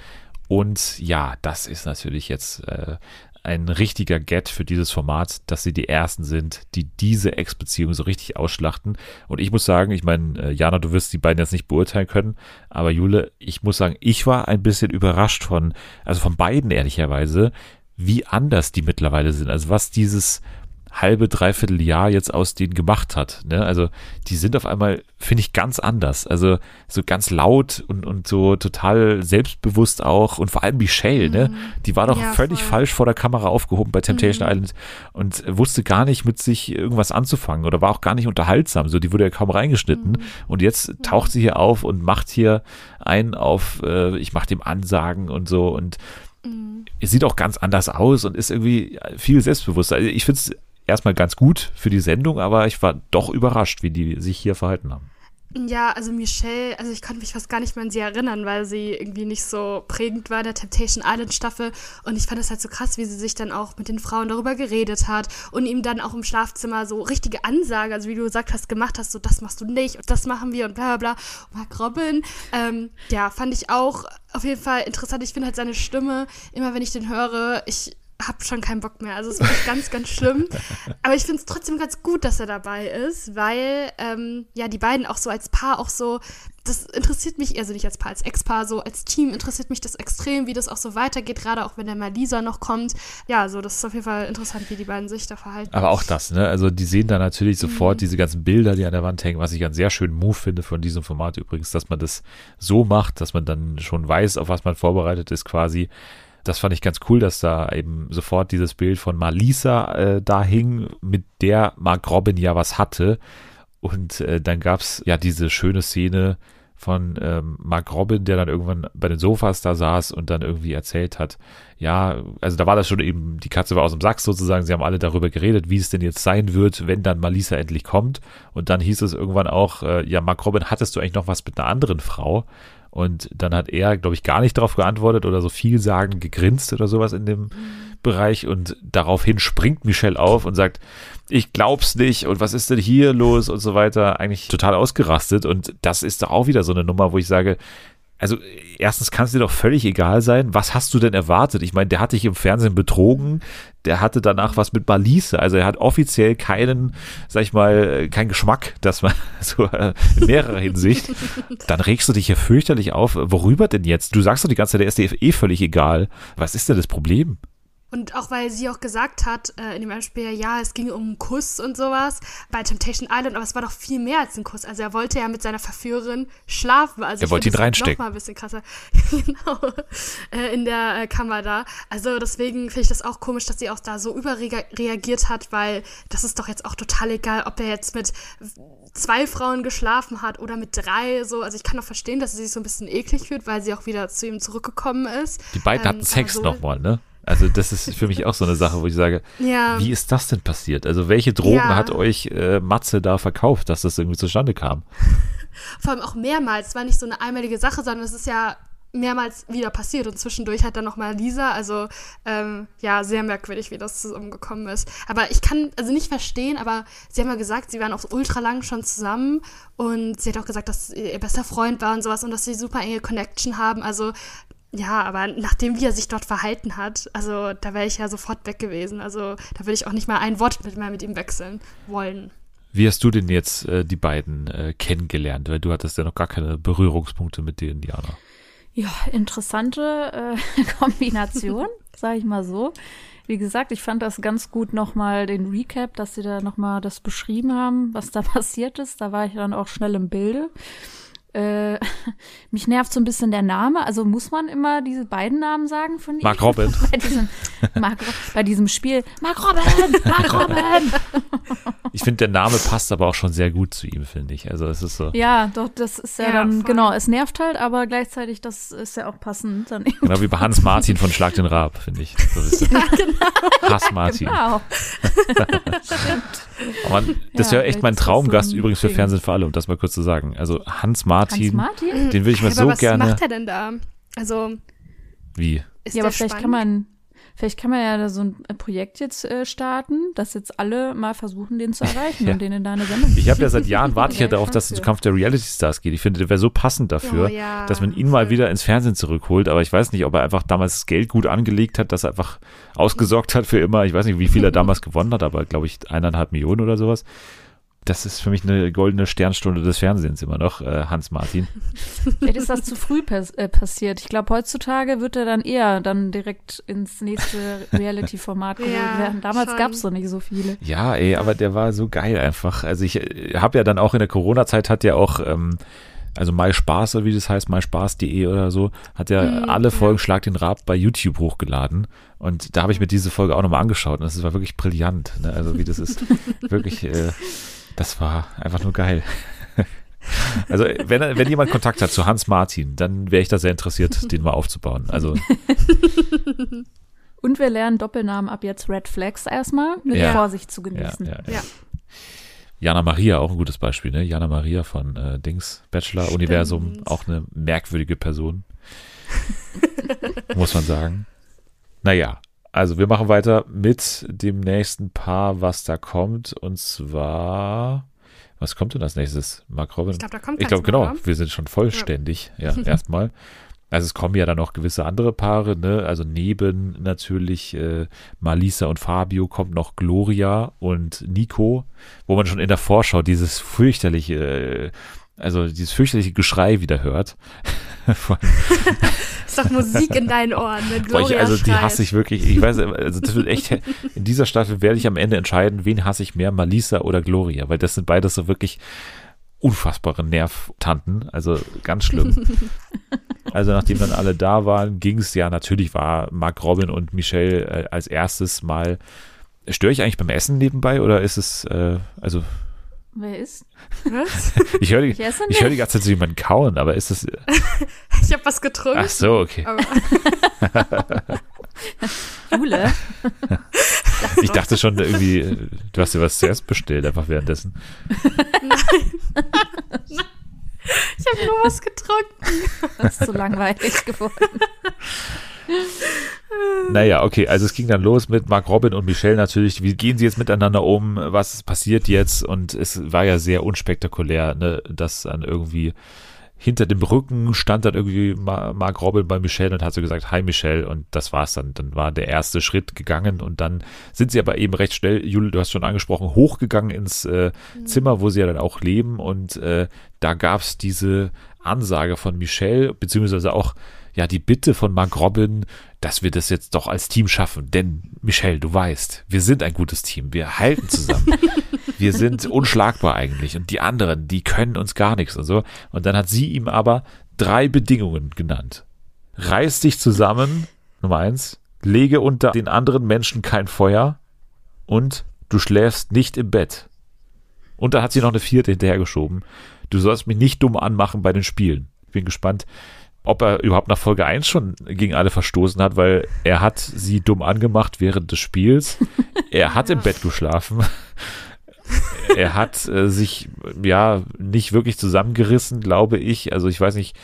Und ja, das ist natürlich jetzt äh, ein richtiger Get für dieses Format, dass sie die Ersten sind, die diese Ex-Beziehung so richtig ausschlachten. Und ich muss sagen, ich meine, äh, Jana, du wirst die beiden jetzt nicht beurteilen können, aber Jule, ich muss sagen, ich war ein bisschen überrascht von, also von beiden ehrlicherweise, wie anders die mittlerweile sind. Also was dieses halbe, dreiviertel Jahr jetzt aus denen gemacht hat. Ne? Also die sind auf einmal, finde ich, ganz anders. Also so ganz laut und, und so total selbstbewusst auch. Und vor allem Michelle, ne? Die war doch Ja, völlig voll. falsch vor der Kamera aufgehoben bei Temptation Island und wusste gar nicht mit sich irgendwas anzufangen oder war auch gar nicht unterhaltsam. So, die wurde ja kaum reingeschnitten. Und jetzt taucht sie hier auf und macht hier einen auf, äh, ich mach dem Ansagen und so und es sieht auch ganz anders aus und ist irgendwie viel selbstbewusster. Also ich finde es erstmal ganz gut für die Sendung, aber ich war doch überrascht, wie die sich hier verhalten haben. Ja, also Michelle, also ich konnte mich fast gar nicht mehr an sie erinnern, weil sie irgendwie nicht so prägend war in der Temptation Island Staffel. Und ich fand es halt so krass, wie sie sich dann auch mit den Frauen darüber geredet hat und ihm dann auch im Schlafzimmer so richtige Ansagen, also wie du gesagt hast, gemacht hast, so das machst du nicht und das machen wir und bla bla bla. Und Mark Robin, ähm, ja, fand ich auch auf jeden Fall interessant. Ich finde halt seine Stimme, immer wenn ich den höre, ich hab schon keinen Bock mehr. Also es ist wirklich ganz, ganz schlimm. Aber ich finde es trotzdem ganz gut, dass er dabei ist, weil ähm, ja die beiden auch so als Paar auch so, das interessiert mich, also nicht als Paar, als Ex-Paar, so als Team interessiert mich das extrem, wie das auch so weitergeht, gerade auch wenn der mal Lisa noch kommt. Ja, so das ist auf jeden Fall interessant, wie die beiden sich da verhalten. Aber auch das, ne? Also die sehen da natürlich sofort diese ganzen Bilder, die an der Wand hängen, was ich einen sehr schönen Move finde von diesem Format übrigens, dass man das so macht, dass man dann schon weiß, auf was man vorbereitet ist quasi. Das fand ich ganz cool, dass da eben sofort dieses Bild von Malisa äh, da hing, mit der Mark Robin ja was hatte. Und äh, dann gab's ja diese schöne Szene von ähm, Mark Robin, der dann irgendwann bei den Sofas da saß und dann irgendwie erzählt hat, ja, also da war das schon eben, die Katze war aus dem Sack sozusagen, sie haben alle darüber geredet, wie es denn jetzt sein wird, wenn dann Malisa endlich kommt. Und dann hieß es irgendwann auch, äh, ja, Mark Robin, hattest du eigentlich noch was mit einer anderen Frau? Und dann hat er, glaube ich, gar nicht darauf geantwortet oder so vielsagend gegrinst oder sowas in dem Bereich. Und daraufhin springt Michelle auf und sagt, ich glaub's nicht und was ist denn hier los und so weiter. Eigentlich total ausgerastet. Und das ist doch auch wieder so eine Nummer, wo ich sage, also erstens kann es dir doch völlig egal sein, was hast du denn erwartet? Ich meine, der hat dich im Fernsehen betrogen, der hatte danach was mit Balise, also er hat offiziell keinen, sag ich mal, keinen Geschmack, dass man so äh, in mehrerer Hinsicht. Dann regst du dich ja fürchterlich auf. Worüber denn jetzt? Du sagst doch die ganze Zeit, der ist dir eh völlig egal. Was ist denn das Problem? Und auch weil sie auch gesagt hat äh, in dem Spiel, ja, es ging um einen Kuss und sowas bei Temptation Island, aber es war doch viel mehr als ein Kuss. Also er wollte ja mit seiner Verführerin schlafen. Also Er wollte ihn reinstecken. Noch mal ein bisschen krasser. genau. Äh, in der äh, Kammer da. Also deswegen finde ich das auch komisch, dass sie auch da so überreagiert hat, weil das ist doch jetzt auch total egal, ob er jetzt mit zwei Frauen geschlafen hat oder mit drei. So, also ich kann doch verstehen, dass sie sich so ein bisschen eklig fühlt, weil sie auch wieder zu ihm zurückgekommen ist. Die beiden Ähm, hatten Sex so- nochmal, ne? Also das ist für mich auch so eine Sache, wo ich sage, Ja. wie ist das denn passiert? Also welche Drogen Ja. hat euch äh, Matze da verkauft, dass das irgendwie zustande kam? Vor allem auch mehrmals. Es war nicht so eine einmalige Sache, sondern es ist ja mehrmals wieder passiert und zwischendurch hat dann nochmal Lisa, also ähm, ja, sehr merkwürdig, wie das zusammengekommen ist. Aber ich kann also nicht verstehen, aber sie haben ja gesagt, sie waren auch ultra lang schon zusammen und sie hat auch gesagt, dass ihr bester Freund war und sowas und dass sie super enge Connection haben. Also ja, aber nachdem wie er sich dort verhalten hat, also da wäre ich ja sofort weg gewesen. Also da würde ich auch nicht mal ein Wort mit, mehr mit ihm wechseln wollen. Wie hast du denn jetzt äh, die beiden äh, kennengelernt? Weil du hattest ja noch gar keine Berührungspunkte mit denen, Diana. Ja, interessante äh, Kombination, sage ich mal so. Wie gesagt, ich fand das ganz gut nochmal den Recap, dass sie da nochmal das beschrieben haben, was da passiert ist. Da war ich dann auch schnell im Bilde. Äh, mich nervt so ein bisschen der Name. Also muss man immer diese beiden Namen sagen von ihm? Mark Robin. bei, diesem, Mark, bei diesem Spiel. Mark Robin! Mark Robin! Ich finde, der Name passt aber auch schon sehr gut zu ihm, finde ich. Also es ist so, Ja, doch, das ist ja, Ja, dann, voll. genau, es nervt halt, aber gleichzeitig, das ist ja auch passend. Dann genau wie bei Hans Martin von Schlag den Raab, finde ich. So ein bisschen. Hass Martin. Wow. Aber man, das Ja, wäre echt mein Traumgast so übrigens für Ding. Fernsehen für alle, um das mal kurz zu sagen. Also Hans Martin, Hans Martin? den würde ich mir aber so was gerne. macht er denn da? Also Wie? ist Ja, aber vielleicht spannend? kann man, vielleicht kann man ja da so ein Projekt jetzt äh, starten, dass jetzt alle mal versuchen, den zu erreichen Ja. und den in deine Sendung Ich habe ja seit Jahren warte ich ja darauf, dass es weiß zu ja. Kampf der Reality Stars geht. Ich finde, der wäre so passend dafür, Oh ja, dass man ihn mal wieder ins Fernsehen zurückholt. Aber ich weiß nicht, ob er einfach damals das Geld gut angelegt hat, dass er einfach ausgesorgt hat für immer. Ich weiß nicht, wie viel er damals gewonnen hat, aber glaube ich eineinhalb Millionen oder sowas. Das ist für mich eine goldene Sternstunde des Fernsehens immer noch, äh, Hans Martin. Vielleicht ist das zu früh pass äh, passiert. Ich glaube, heutzutage wird er dann eher dann direkt ins nächste Reality-Format geholt Ja, werden. Damals gab es so nicht so viele. Ja, ey, aber der war so geil einfach. Also ich habe ja dann auch in der Corona-Zeit hat ja auch, ähm, also MySpaß oder wie das heißt, myspaß.de oder so, hat ja Mhm, alle ja. Folgen Schlag den Rab bei YouTube hochgeladen. Und da habe ich mir diese Folge auch nochmal angeschaut und das war wirklich brillant. Ne? Also wie das ist wirklich, äh, das war einfach nur geil. Also wenn, wenn jemand Kontakt hat zu Hans Martin, dann wäre ich da sehr interessiert, den mal aufzubauen. Also Und wir lernen Doppelnamen ab jetzt Red Flags erstmal mit Ja. Vorsicht zu genießen. ja, ja. Ja. Jana Maria, auch ein gutes Beispiel, ne? Jana Maria von äh, Dings, Bachelor Universum, Stimmt. auch eine merkwürdige Person. Muss man sagen. Naja, also wir machen weiter mit dem nächsten Paar, was da kommt. Und zwar, was kommt denn als nächstes? Mark Robin? Ich glaube, da kommt Ich glaube, genau. Wir sind schon vollständig. Ja, erstmal. Also es kommen ja dann noch gewisse andere Paare, ne? Also neben natürlich äh, Malisa und Fabio kommt noch Gloria und Nico, wo man schon in der Vorschau dieses fürchterliche, äh, also dieses fürchterliche Geschrei wieder hört. Ist doch Musik in deinen Ohren, wenn boah, Gloria ich, also die hasse ich wirklich. Ich weiß, also das wird echt, in dieser Staffel werde ich am Ende entscheiden, wen hasse ich mehr, Malisa oder Gloria, weil das sind beides so wirklich unfassbare Nervtanten, also ganz schlimm. Also nachdem dann alle da waren, ging es ja, natürlich war Mark Robin und Michelle äh, als erstes mal, störe ich eigentlich beim Essen nebenbei oder ist es, äh, also Wer ist? Was? Ich höre die, Ich hör die ganze Zeit so jemanden kauen, aber ist das. Ich habe was getrunken. Ach so, okay. Jule? Ich dachte schon irgendwie, äh, du hast dir was zuerst bestellt, einfach währenddessen. ich habe nur was getrunken. Das ist so langweilig geworden. Naja, okay, also es ging dann los mit Mark Robin und Michelle natürlich. Wie gehen sie jetzt miteinander um? Was passiert jetzt? Und es war ja sehr unspektakulär, ne, dass dann irgendwie hinter dem Rücken stand dann irgendwie Ma- Mark Robin bei Michelle und hat so gesagt, hi Michelle und das war's dann. Dann war der erste Schritt gegangen und dann sind sie aber eben recht schnell, Jule, du hast schon angesprochen, hochgegangen ins äh, Zimmer, wo sie ja dann auch leben und äh, da gab's diese Ansage von Michelle, beziehungsweise auch ja die Bitte von Mark Robin, dass wir das jetzt doch als Team schaffen. Denn Michelle, du weißt, wir sind ein gutes Team, wir halten zusammen. wir sind unschlagbar eigentlich und die anderen, die können uns gar nichts und so. Und dann hat sie ihm aber drei Bedingungen genannt. Reiß dich zusammen, Nummer eins, lege unter den anderen Menschen kein Feuer und du schläfst nicht im Bett. Und dann hat sie noch eine vierte hinterhergeschoben. Du sollst mich nicht dumm anmachen bei den Spielen. Ich bin gespannt, ob er überhaupt nach Folge 1 schon gegen alle verstoßen hat, weil er hat sie dumm angemacht während des Spiels. Er hat im Bett geschlafen. Er hat äh, sich ja nicht wirklich zusammengerissen, glaube ich. Also ich weiß nicht,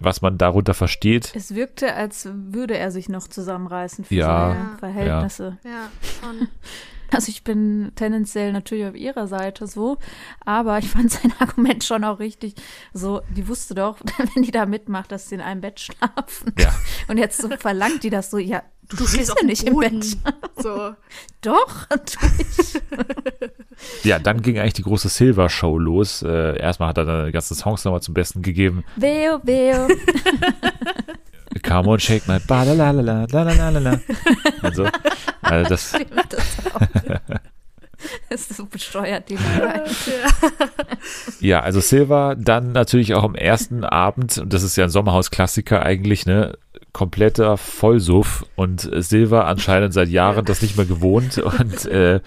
was man darunter versteht. Es wirkte, als würde er sich noch zusammenreißen für Ja, seine Verhältnisse. Ja, schon. Also ich bin tendenziell natürlich auf ihrer Seite so, aber ich fand sein Argument schon auch richtig so, die wusste doch, wenn die da mitmacht, dass sie in einem Bett schlafen. Ja. Und jetzt so verlangt die das so, ja, du, Du schläfst ja nicht im. Bett. So. Doch, tu ich. Ja, dann ging eigentlich die große Silver-Show los. Äh, erstmal hat er dann die ganzen Songs nochmal zum Besten gegeben. Weo, weo. Come on, shake my ba la la la la la la la. Also, also das. Das ist so besteuert, die Leute. ja, also Silva dann natürlich auch am ersten Abend, und das ist ja ein Sommerhaus-Klassiker eigentlich, ne? Kompletter Vollsuff und Silva anscheinend seit Jahren das nicht mehr gewohnt und äh,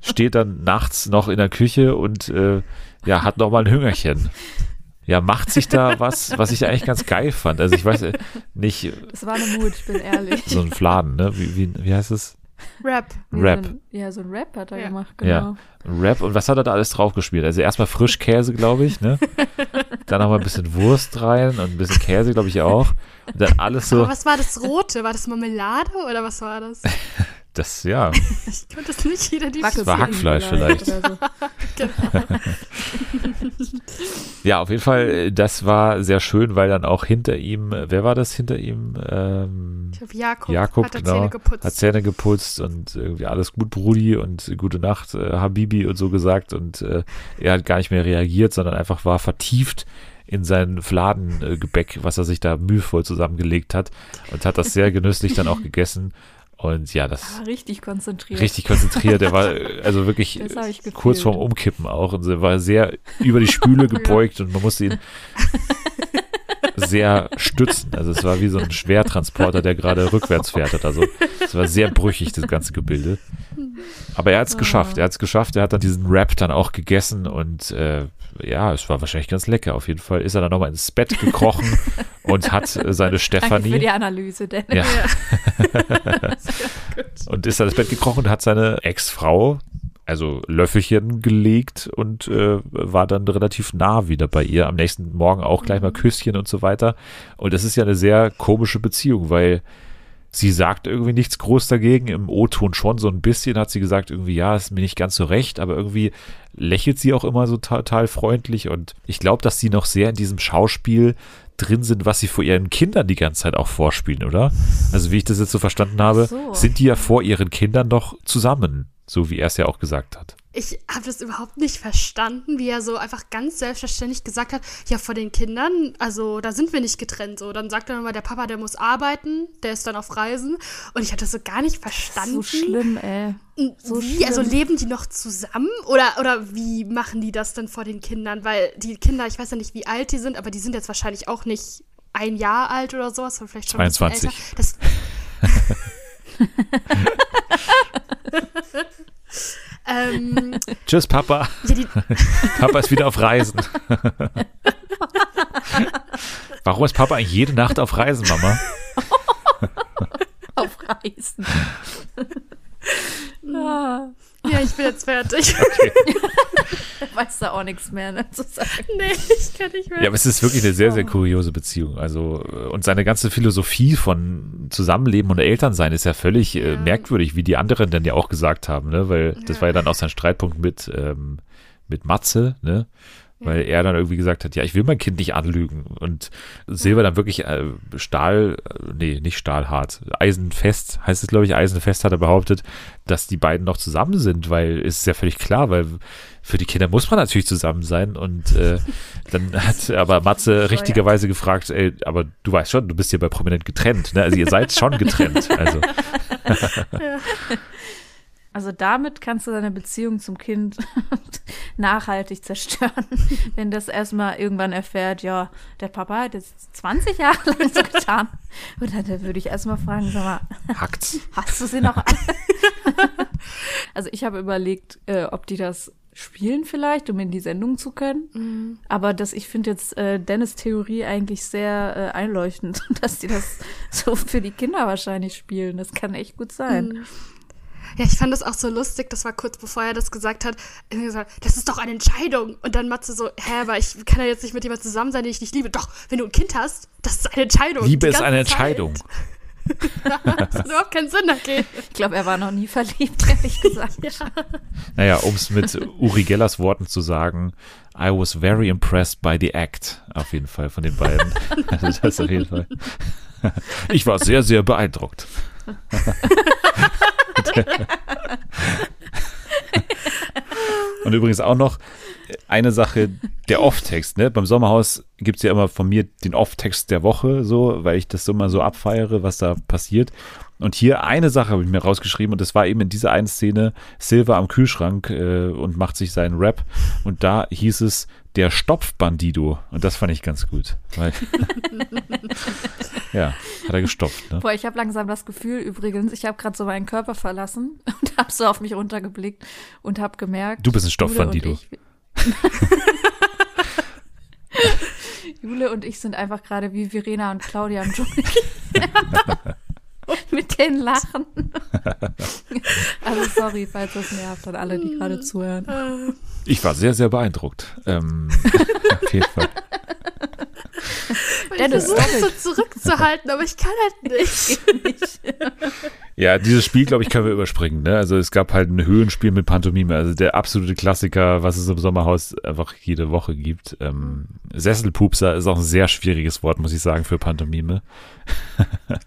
steht dann nachts noch in der Küche und äh, ja, hat nochmal ein Hüngerchen. Ja, macht sich da was, was ich eigentlich ganz geil fand. Also ich weiß äh, nicht, Das war eine Mut, ich bin ehrlich. so ein Fladen, ne? Wie, wie, wie heißt es? Rap. Nee, Rap. So ein, ja, so ein Rap hat er Ja. gemacht, genau. Ja. Rap und was hat er da alles drauf gespielt? Also erstmal Frischkäse, glaube ich, ne? Dann noch mal ein bisschen Wurst rein und ein bisschen Käse, glaube ich auch. Und dann alles so, Aber was war das Rote? War das Marmelade oder was war das? das, ja, Ich konnte es nicht identifizieren. war Hackfleisch vielleicht. So. ja, auf jeden Fall, äh, das war sehr schön, weil dann auch hinter ihm, äh, wer war das hinter ihm? Ähm, Ich glaube, Jakob, Jakob, hat genau, Zähne geputzt. hat Zähne geputzt und irgendwie alles gut, Brudi und gute Nacht, äh, Habibi und so gesagt und äh, er hat gar nicht mehr reagiert, sondern einfach war vertieft in sein Fladengebäck, was er sich da mühevoll zusammengelegt hat und hat das sehr genüsslich dann auch gegessen und ja, das War richtig konzentriert. richtig konzentriert. Er war also wirklich kurz vorm Umkippen auch und er war sehr über die Spüle gebeugt und man musste ihn sehr stützen. Also es war wie so ein Schwertransporter, der gerade rückwärts fährt oder so. Es war sehr brüchig, das ganze Gebilde. Aber er hat es geschafft. Er hat es geschafft. Er hat dann diesen Rap dann auch gegessen und äh, ja, es war wahrscheinlich ganz lecker. Auf jeden Fall ist er dann nochmal ins Bett gekrochen und hat äh, seine Danke für Stefanie die Analyse, Dennis. ja, und ist dann ins Bett gekrochen und hat seine Ex-Frau, also Löffelchen gelegt und äh, war dann relativ nah wieder bei ihr. Am nächsten Morgen auch gleich mal Küsschen und so weiter. Und das ist ja eine sehr komische Beziehung, weil sie sagt irgendwie nichts groß dagegen. Im O-Ton schon so ein bisschen hat sie gesagt, irgendwie, ja, ist mir nicht ganz so recht, aber irgendwie lächelt sie auch immer so total freundlich. Und ich glaube, dass sie noch sehr in diesem Schauspiel drin sind, was sie vor ihren Kindern die ganze Zeit auch vorspielen, oder? Also wie ich das jetzt so verstanden habe, so. sind die ja vor ihren Kindern doch zusammen, so wie er es ja auch gesagt hat. Ich habe das überhaupt nicht verstanden, wie er so einfach ganz selbstverständlich gesagt hat, ja, vor den Kindern, also da sind wir nicht getrennt. So, dann sagt er nochmal, der Papa, der muss arbeiten, der ist dann auf Reisen. Und ich hatte das so gar nicht verstanden. So schlimm, ey. so wie, also schlimm. leben die noch zusammen? Oder, oder wie machen die das dann vor den Kindern? Weil die Kinder, ich weiß ja nicht, wie alt die sind, aber die sind jetzt wahrscheinlich auch nicht ein Jahr alt oder sowas, sondern vielleicht schon ein bisschen 22. älter. Das, Ähm, Tschüss, Papa. die, Papa ist wieder auf Reisen. Warum ist Papa eigentlich jede Nacht auf Reisen, Mama? Auf Reisen. ah, ja, ich bin jetzt fertig. Weiß da auch nichts mehr ne, zu sagen. nee, ich kann nicht mehr. Ja, aber es ist wirklich eine sehr, sehr kuriose Beziehung. Also, äh, und seine ganze Philosophie von Zusammenleben und Elternsein ist ja völlig äh, Ja. merkwürdig, wie die anderen dann ja auch gesagt haben, ne? Weil das Ja. war ja dann auch sein Streitpunkt mit, ähm, mit Matze, ne? Weil er dann irgendwie gesagt hat, ja, ich will mein Kind nicht anlügen. Und Silber dann wirklich äh, Stahl, äh, nee, nicht stahlhart, eisenfest, heißt es, glaube ich, eisenfest hat er behauptet, dass die beiden noch zusammen sind, weil es ist ja völlig klar, weil für die Kinder muss man natürlich zusammen sein. Und äh, dann hat aber Matze richtigerweise gefragt, ey, aber du weißt schon, du bist hier bei Prominent getrennt. Ne? Also ihr seid schon getrennt. Also Also damit kannst du deine Beziehung zum Kind nachhaltig zerstören, wenn das erstmal irgendwann erfährt, ja, der Papa hat jetzt 20 Jahre lang so getan. Und dann würde ich erstmal fragen, sag mal, hackt's. hast du sie noch alle? also ich habe überlegt, äh, ob die das spielen vielleicht, um in die Sendung zu können. Aber das, ich finde jetzt äh, Dennis Theorie eigentlich sehr äh, einleuchtend, dass die das so für die Kinder wahrscheinlich spielen. Das kann echt gut sein. Ja, ich fand das auch so lustig, das war kurz bevor er das gesagt hat, er hat gesagt, das ist doch eine Entscheidung. Und dann Matze so, hä, aber ich kann ja jetzt nicht mit jemandem zusammen sein, den ich nicht liebe. Doch, wenn du ein Kind hast, das ist eine Entscheidung. Liebe ist eine Zeit. Entscheidung. Das hat überhaupt keinen Sinn ergeben. Ich glaube, er war noch nie verliebt, ehrlich gesagt. Naja, um es mit Uri Gellers Worten zu sagen, I was very impressed by the act. Auf jeden Fall von den beiden. Also das auf jeden Fall. Ich war sehr, sehr beeindruckt. Und übrigens auch noch eine Sache, der Off-Text, ne? Beim Sommerhaus gibt es ja immer von mir den Off-Text der Woche, so, weil ich das immer so abfeiere, was da passiert. Und hier eine Sache habe ich mir rausgeschrieben und das war eben in dieser einen Szene Silver am Kühlschrank äh, und macht sich seinen Rap und da hieß es der Stopfbandido und das fand ich ganz gut. Ja, hat er gestopft. Ne? Boah, ich habe langsam das Gefühl übrigens, ich habe gerade so meinen Körper verlassen und habe so auf mich runtergeblickt und habe gemerkt, Du bist ein ich- Jule und ich sind einfach gerade wie Verena und Claudia im Dschungel. Mit den Lachen. also sorry, falls das nervt an alle, die gerade zuhören. Ich war sehr, sehr beeindruckt. Ähm, auf jeden Fall. Ich Dennis, versuche es so zurückzuhalten, aber ich kann halt nicht. Ja, dieses Spiel, glaube ich, können wir überspringen. Ne? Also es gab halt ein Höhenspiel mit Pantomime, also der absolute Klassiker, was es im Sommerhaus einfach jede Woche gibt. Ähm, Sesselpupser ist auch ein sehr schwieriges Wort, muss ich sagen, für Pantomime.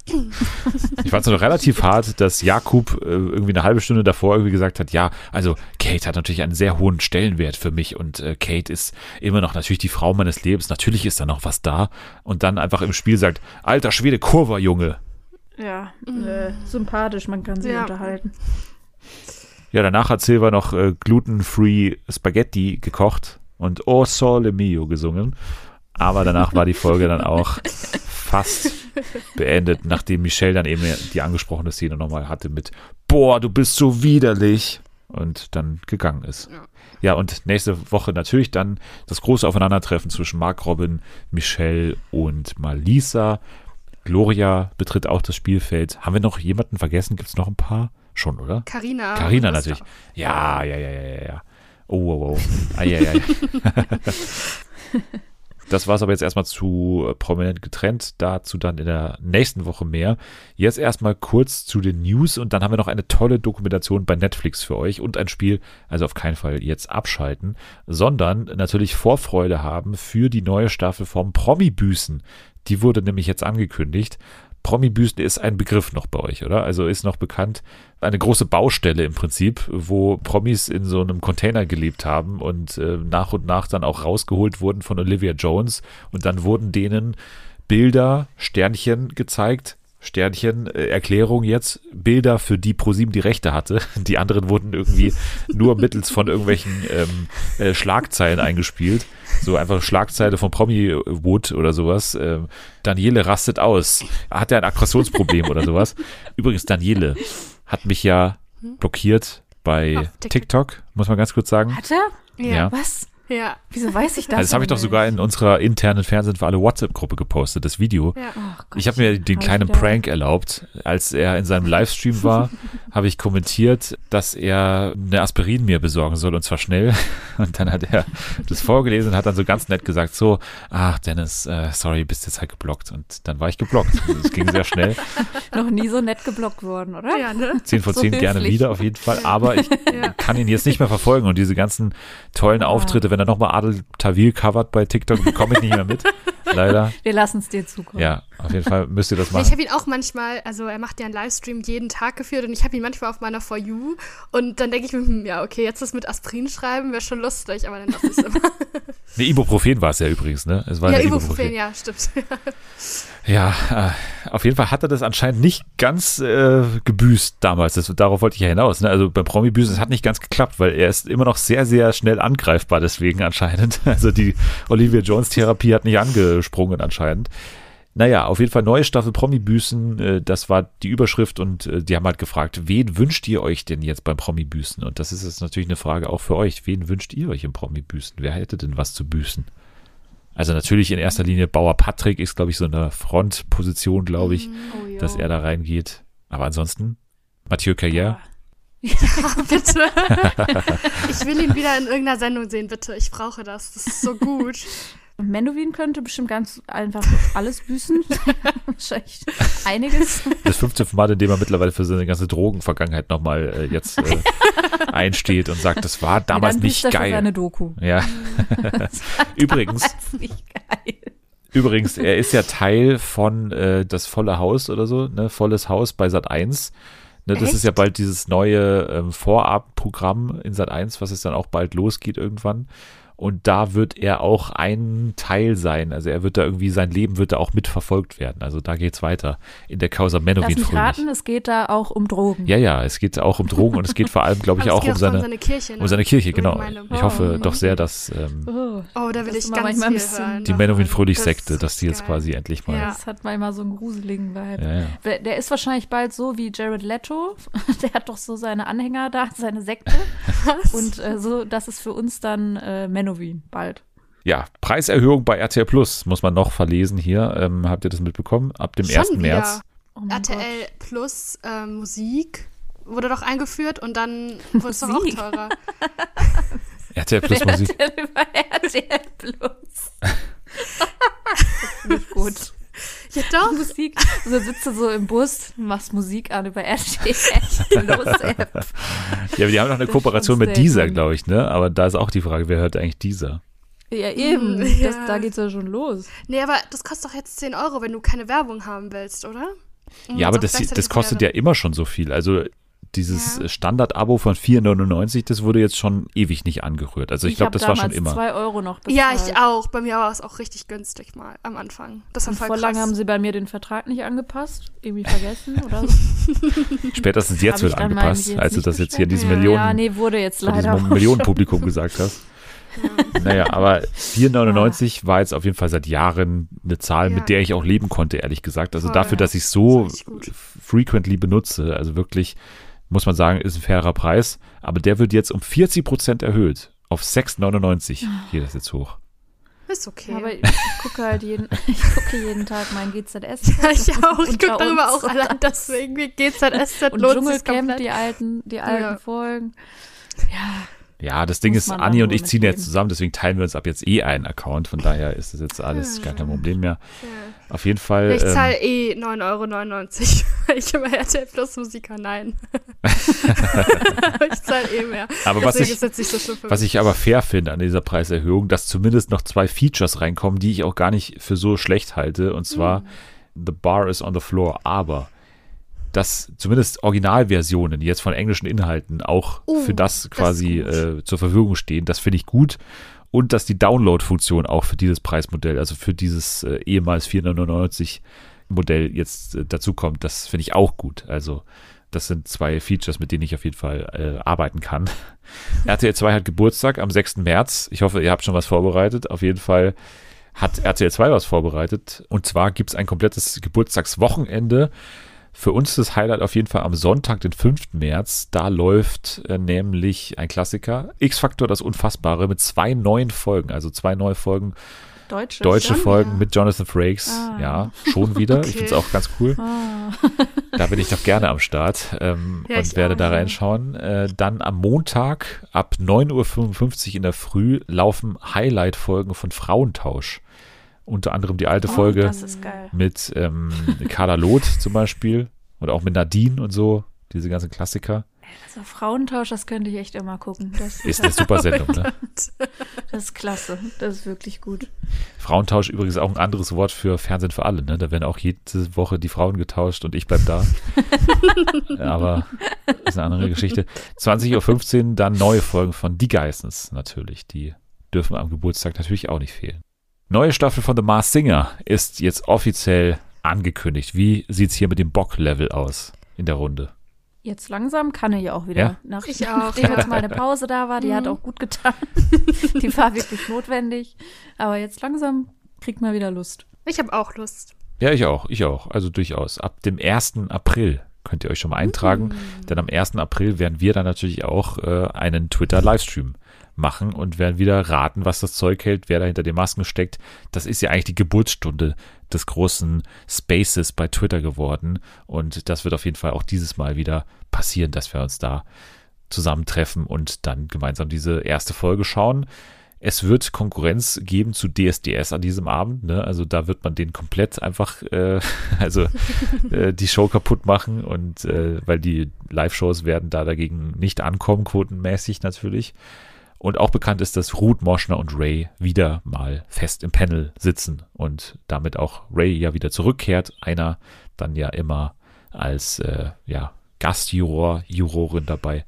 ich fand es noch relativ hart, dass Jakub äh, irgendwie eine halbe Stunde davor irgendwie gesagt hat, ja, also Kate hat natürlich einen sehr hohen Stellenwert für mich und äh, Kate ist immer noch natürlich die Frau meines Lebens, natürlich ist da noch was da und dann einfach im Spiel sagt, alter Schwede, Kurva, Junge. Ja, äh, sympathisch, man kann sich Ja. unterhalten. Ja, danach hat Silva noch äh, gluten-free Spaghetti gekocht und Oh Sole Mio gesungen. Aber danach war die Folge dann auch fast beendet, nachdem Michelle dann eben die angesprochene Szene nochmal hatte mit Boah, du bist so widerlich und dann gegangen ist. Ja. Ja, und nächste Woche natürlich dann das große Aufeinandertreffen zwischen Mark Robin, Michelle und Malisa. Gloria betritt auch das Spielfeld. Haben wir noch jemanden vergessen? Gibt es noch ein paar? Schon, oder? Carina. Carina was natürlich. Ja, ja, ja, ja, ja, ja. Oh, oh, oh. Ai, ai, ai. Das war es aber jetzt erstmal zu äh, prominent getrennt. Dazu dann in der nächsten Woche mehr. Jetzt erstmal kurz zu den News und dann haben wir noch eine tolle Dokumentation bei Netflix für euch und ein Spiel, also auf keinen Fall jetzt abschalten, sondern natürlich Vorfreude haben für die neue Staffel vom Promi-Büßen. Die wurde nämlich jetzt angekündigt. Promi-Büßen ist ein Begriff noch bei euch, oder? Also ist noch bekannt, eine große Baustelle im Prinzip, wo Promis in so einem Container gelebt haben und äh, nach und nach dann auch rausgeholt wurden von Olivia Jones und dann wurden denen Bilder, Sternchen gezeigt. Sternchen, äh, Erklärung jetzt, Bilder, für die ProSieben die Rechte hatte. Die anderen wurden irgendwie nur mittels von irgendwelchen ähm, äh, Schlagzeilen eingespielt. So einfach Schlagzeile von Promi Wood oder sowas. Ähm, Daniele rastet aus. Hat er ein Aggressionsproblem oder sowas? Übrigens, Daniele hat mich ja blockiert bei TikTok. TikTok, muss man ganz kurz sagen. Hat er? Ja. Was? Ja. Wieso weiß ich das? Also das habe ich doch sogar in unserer internen Fernsehen für alle WhatsApp-Gruppe gepostet, das Video. Ja. Gott. Ich habe mir den kleinen Prank erlaubt. Als er in seinem Livestream war, habe ich kommentiert, dass er eine Aspirin mir besorgen soll und zwar schnell. Und dann hat er das vorgelesen und hat dann so ganz nett gesagt, so, ach Dennis, äh, sorry, bist jetzt halt geblockt. Und dann war ich geblockt. Also Es ging sehr schnell. Noch nie so nett geblockt worden, oder? Ja, ne? 10 von So 10 gerne höflich. wieder auf jeden Fall. Aber ich Ja. kann ihn jetzt nicht mehr verfolgen und diese ganzen tollen Auftritte, wenn er nochmal Adel Tawil covert bei TikTok, bekomme ich nicht mehr mit. Leider. Wir lassen es dir zukommen. Ja, auf jeden Fall müsst ihr das Ja, ich machen. habe ihn auch manchmal, also er macht ja einen Livestream jeden Tag geführt und ich habe ihn manchmal auf meiner For You und dann denke ich mir, hm, ja, okay, jetzt das mit Aspirin schreiben wäre schon lustig, aber dann lasse ich es immer. Ne, Ibuprofen war es ja übrigens, ne? Es war ja, eine Ibuprofen, ja, stimmt. Ja, äh, auf jeden Fall hat er das anscheinend nicht ganz äh, gebüßt damals. Das, darauf wollte ich ja hinaus. Ne? Also beim Promi-Büßen, es hat nicht ganz geklappt, weil er ist immer noch sehr, sehr schnell angreifbar deswegen anscheinend. Also die Olivia Jones-Therapie hat nicht angesprungen anscheinend. Naja, auf jeden Fall neue Staffel Promi-Büßen, äh, das war die Überschrift und äh, die haben halt gefragt, wen wünscht ihr euch denn jetzt beim Promi-Büßen? Und das ist jetzt natürlich eine Frage auch für euch. Wen wünscht ihr euch im Promi-Büßen? Wer hätte denn was zu büßen? Also natürlich in erster Linie Bauer Patrick ist, glaube ich, so eine Frontposition, glaube ich, Oh, jo. dass er da reingeht. Aber ansonsten, Mathieu Carrière, Ja, bitte. ich will ihn wieder in irgendeiner Sendung sehen, bitte. Ich brauche das. Das ist so gut. Und Menowin könnte bestimmt ganz einfach alles büßen. Wahrscheinlich einiges. das 15. Mal, in dem er mittlerweile für seine ganze Drogenvergangenheit nochmal äh, jetzt äh, einsteht und sagt, das war damals Dann büßt nicht er für geil. Doku. Ja. übrigens, Das ist nicht geil. übrigens, er ist ja Teil von äh, das volle Haus oder so, ne, volles Haus bei Sat 1. Ne, das ist Echt? ja bald dieses neue ähm, Vorabprogramm in Sat 1, was es dann auch bald losgeht irgendwann. Und da wird er auch ein Teil sein. Also er wird da irgendwie, sein Leben wird da auch mitverfolgt werden. Also da geht's weiter in der Causa Lass Menowin mich Fröhlich. raten, es geht da auch um Drogen. Ja, ja, es geht auch um Drogen und es geht vor allem, glaube ich, es auch geht um auch seine, um seine Kirche. Ne? um seine Kirche, genau. Ich hoffe Oh. doch sehr, dass ähm, Oh, Oh, da will Das ich ganz viel bisschen- hören. die. Menowin Fröhlich Das dass die jetzt geil. quasi endlich mal. Ja. das hat manchmal so einen gruseligen Vibe. Ja, ja. Der, der ist wahrscheinlich bald so wie Jared Leto. Der hat doch so seine Anhänger da, seine Sekte. Was? Und äh, so, das ist für uns dann äh, Menowin bald. Ja, Preiserhöhung bei RTL Plus muss man noch verlesen hier. Ähm, habt ihr das mitbekommen? Ab dem Schon 1. wieder. März. Oh RTL Gott. Plus äh, Musik wurde doch eingeführt und dann wurde es doch auch teurer. RTL Plus Musik. RTL über RTL Plus. Nicht gut. Ja doch. Musik. So sitzt du so im Bus, machst Musik an über RTL Plus App. Ja, aber die haben noch eine Kooperation mit Deezer, glaube ich, ne? Aber da ist auch die Frage, wer hört eigentlich Deezer? Ja, eben. Mm, ja. Das, da geht's ja schon los. Nee, aber das kostet doch jetzt 10 Euro, wenn du keine Werbung haben willst, oder? Und Ja, aber das, das kostet ja immer schon so viel. Also dieses Ja. Standard-Abo von 4,99, das wurde jetzt schon ewig nicht angerührt. Also ich, glaube, hab das war schon immer. zwei Euro noch bezahlt. Ja, ich auch. Bei mir war es auch richtig günstig mal am Anfang. Das war voll vor krass. lange haben sie bei mir den Vertrag nicht angepasst. Irgendwie vergessen oder so. Spätestens jetzt ich wird angepasst, ich als du jetzt das jetzt hier in diesem? Millionen, Ja, nee, wurde jetzt leider Millionenpublikum gesagt hast. Naja, aber 4,99 war jetzt auf jeden Fall seit Jahren eine Zahl, Ja. mit der ich auch leben konnte, ehrlich gesagt. Also Voll. dafür, dass ich so Das frequently benutze, also wirklich, muss man sagen, ist ein fairer Preis. Aber der wird jetzt um 40 Prozent erhöht. Auf 6,99 geht das jetzt hoch. Ist okay. Ja, aber ich gucke halt jeden, ich gucke jeden Tag mein GZS. ja, ich auch. Ich gucke darüber auch allein deswegen. Wie geht's halt SZ Und lohnt sich Dschungelcamp, die alten, die alten Ja. Folgen. Ja, Ja, das Ding ist, Anni und ich ziehen jetzt zusammen, deswegen teilen wir uns ab jetzt eh einen Account. Von daher ist das jetzt alles gar kein Problem mehr. Ja. Auf jeden Fall. Ich ähm, zahle eh 9,99 Euro, ich immer RTL Plus Musiker, nein. ich zahle eh mehr. Aber was ich- so Was ich aber fair finde an dieser Preiserhöhung, dass zumindest noch zwei Features reinkommen, die ich auch gar nicht für so schlecht halte. Und zwar Mhm. The Bar is on the Floor. Aber dass zumindest Originalversionen jetzt von englischen Inhalten auch Uh, für das das quasi gut. äh, zur Verfügung stehen, das finde ich gut. Und dass die Download-Funktion auch für dieses Preismodell, also für dieses äh, ehemals 499 Modell jetzt äh, dazu kommt, das finde ich auch gut. Also das sind zwei Features, mit denen ich auf jeden Fall äh, arbeiten kann. RTL 2 hat Geburtstag am 6. März. Ich hoffe, ihr habt schon was vorbereitet. Auf jeden Fall hat RTL 2 was vorbereitet. Und zwar gibt es ein komplettes Geburtstagswochenende Für uns das Highlight auf jeden Fall am Sonntag, den 5. März. Da läuft äh, nämlich ein Klassiker, X-Factor, das Unfassbare, mit zwei neuen Folgen. Also zwei neue Folgen, Deutsche. deutsche Folgen mit Jonathan Frakes. Ah. Ja, schon wieder. Ich Okay. finde es auch ganz cool. Ah. Da bin ich doch gerne am Start ähm, Ja, und ich werde auch. da reinschauen. Äh, dann am Montag ab 9.55 Uhr in der Früh laufen Highlight-Folgen von Frauentausch. Unter anderem die alte Oh, Folge mit ähm, Carla Loth zum Beispiel und auch mit Nadine und so, diese ganzen Klassiker. Also Frauentausch, das könnte ich echt immer gucken. Das Ist eine super Sendung, ne? Das ist klasse. Das ist wirklich gut. Frauentausch übrigens auch ein anderes Wort für Fernsehen für alle, ne? Da werden auch jede Woche die Frauen getauscht und ich bleib da. Aber ist eine andere Geschichte. 20.15 Uhr dann neue Folgen von Die Geissens natürlich. Die dürfen am Geburtstag natürlich auch nicht fehlen. Neue Staffel von The Mars Singer ist jetzt offiziell angekündigt. Wie sieht's hier mit dem Bock-Level aus in der Runde? Jetzt langsam kann ich auch wieder. Ja? Nach, Ich auch, Nachdem ja. jetzt mal eine Pause da war, die hat auch gut getan. die war wirklich notwendig. Aber jetzt langsam kriegt man wieder Lust. Ich habe auch Lust. Ja, ich auch, ich auch. Also durchaus. Ab dem 1. April könnt ihr euch schon mal eintragen. Denn am 1. April werden wir dann natürlich auch äh, einen Twitter-Livestream machen und werden wieder raten, was das Zeug hält, wer da hinter den Masken steckt. Das ist ja eigentlich die Geburtsstunde des großen Spaces bei Twitter geworden. Und das wird auf jeden Fall auch dieses Mal wieder passieren, dass wir uns da zusammentreffen und dann gemeinsam diese erste Folge schauen. Es wird Konkurrenz geben zu DSDS an diesem Abend. Ne? Also da wird man den komplett einfach, äh, also äh, die Show kaputt machen und äh, weil die Live-Shows werden da dagegen nicht ankommen, quotenmäßig natürlich. Und auch bekannt ist, dass Ruth Moschner und Ray wieder mal fest im Panel sitzen und damit auch Ray ja wieder zurückkehrt. Einer dann ja immer als äh, ja, Gastjuror, Jurorin dabei.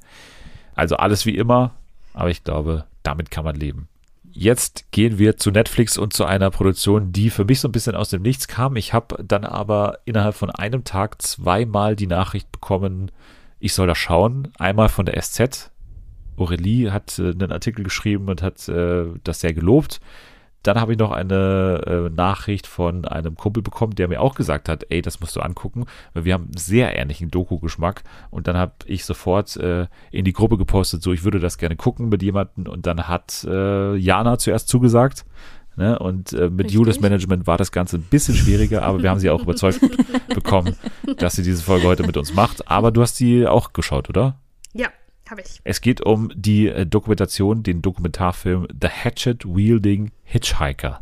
Also alles wie immer, aber ich glaube, damit kann man leben. Jetzt gehen wir zu Netflix und zu einer Produktion, die für mich so ein bisschen aus dem Nichts kam. Ich habe dann aber innerhalb von einem Tag zweimal die Nachricht bekommen, ich soll da schauen. Einmal von der SZ. Aurelie hat äh, einen Artikel geschrieben und hat äh, das sehr gelobt. Dann habe ich noch eine äh, Nachricht von einem Kumpel bekommen, der mir auch gesagt hat, ey, das musst du angucken, weil wir haben einen sehr ähnlichen Doku-Geschmack. Und dann habe ich sofort äh, in die Gruppe gepostet, so ich würde das gerne gucken mit jemandem. Und dann hat äh, Jana zuerst zugesagt. Ne? Und äh, mit. Judas Management war das Ganze ein bisschen schwieriger, aber wir haben sie auch überzeugt bekommen, dass sie diese Folge heute mit uns macht. Aber du hast sie auch geschaut, oder? Ja, habe ich. Es geht um die äh, Dokumentation, den Dokumentarfilm The Hatchet Wielding Hitchhiker.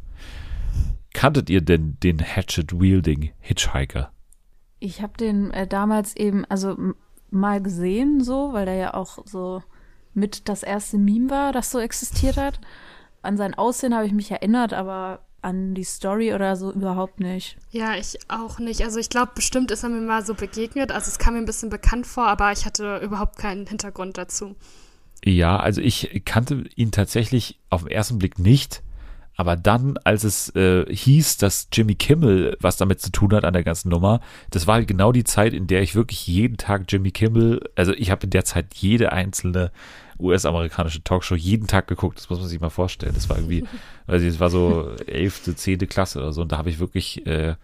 Kanntet ihr denn den Hatchet Wielding Hitchhiker? Ich habe den äh, damals eben, also mal gesehen so, weil der ja auch so mit das erste Meme war, das so existiert hat. An sein Aussehen habe ich mich erinnert, aber an die Story oder so überhaupt nicht. Ja, ich auch nicht. Also ich glaube, bestimmt ist er mir mal so begegnet. Also es kam mir ein bisschen bekannt vor, aber ich hatte überhaupt keinen Hintergrund dazu. Ja, also ich kannte ihn tatsächlich auf den ersten Blick nicht. Aber dann, als es äh, hieß, dass Jimmy Kimmel was damit zu tun hat an der ganzen Nummer, das war genau die Zeit, in der ich wirklich jeden Tag Jimmy Kimmel, also ich habe in der Zeit jede einzelne US-amerikanische Talkshow jeden Tag geguckt. Das muss man sich mal vorstellen. Das war irgendwie, weiß ich, es war so elfte, zehnte Klasse oder so. Und da habe ich wirklich, äh,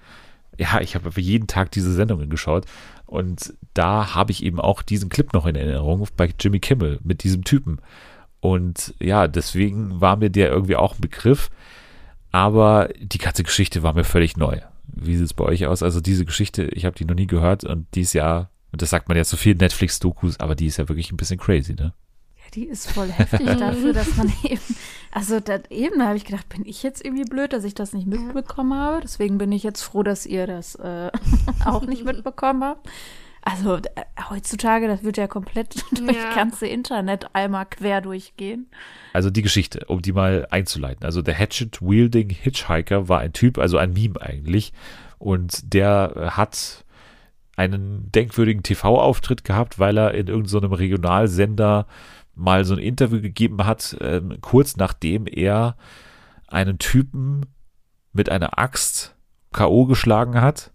ja, ich habe jeden Tag diese Sendungen geschaut. Und da habe ich eben auch diesen Clip noch in Erinnerung bei Jimmy Kimmel mit diesem Typen. Und ja, deswegen war mir der irgendwie auch ein Begriff. Aber die ganze Geschichte war mir völlig neu. Wie sieht es bei euch aus? Also diese Geschichte, ich habe die noch nie gehört und die ist ja, und das sagt man ja zu vielen Netflix-Dokus, aber die ist ja wirklich ein bisschen crazy, ne? Ja, die ist voll heftig dafür, dass man eben, also das, eben habe ich gedacht, bin ich jetzt irgendwie blöd, dass ich das nicht mitbekommen habe. Deswegen bin ich jetzt froh, dass ihr das äh, auch nicht mitbekommen habt. Also äh, heutzutage, das wird ja komplett durch Ja. das ganze Internet einmal quer durchgehen. Also die Geschichte, um die mal einzuleiten. Also der Hatchet Wielding Hitchhiker war ein Typ, also ein Meme eigentlich. Und der äh, hat einen denkwürdigen TV-Auftritt gehabt, weil er in irgendeinem Regionalsender mal so ein Interview gegeben hat, ähm, kurz nachdem er einen Typen mit einer Axt K.O. geschlagen hat,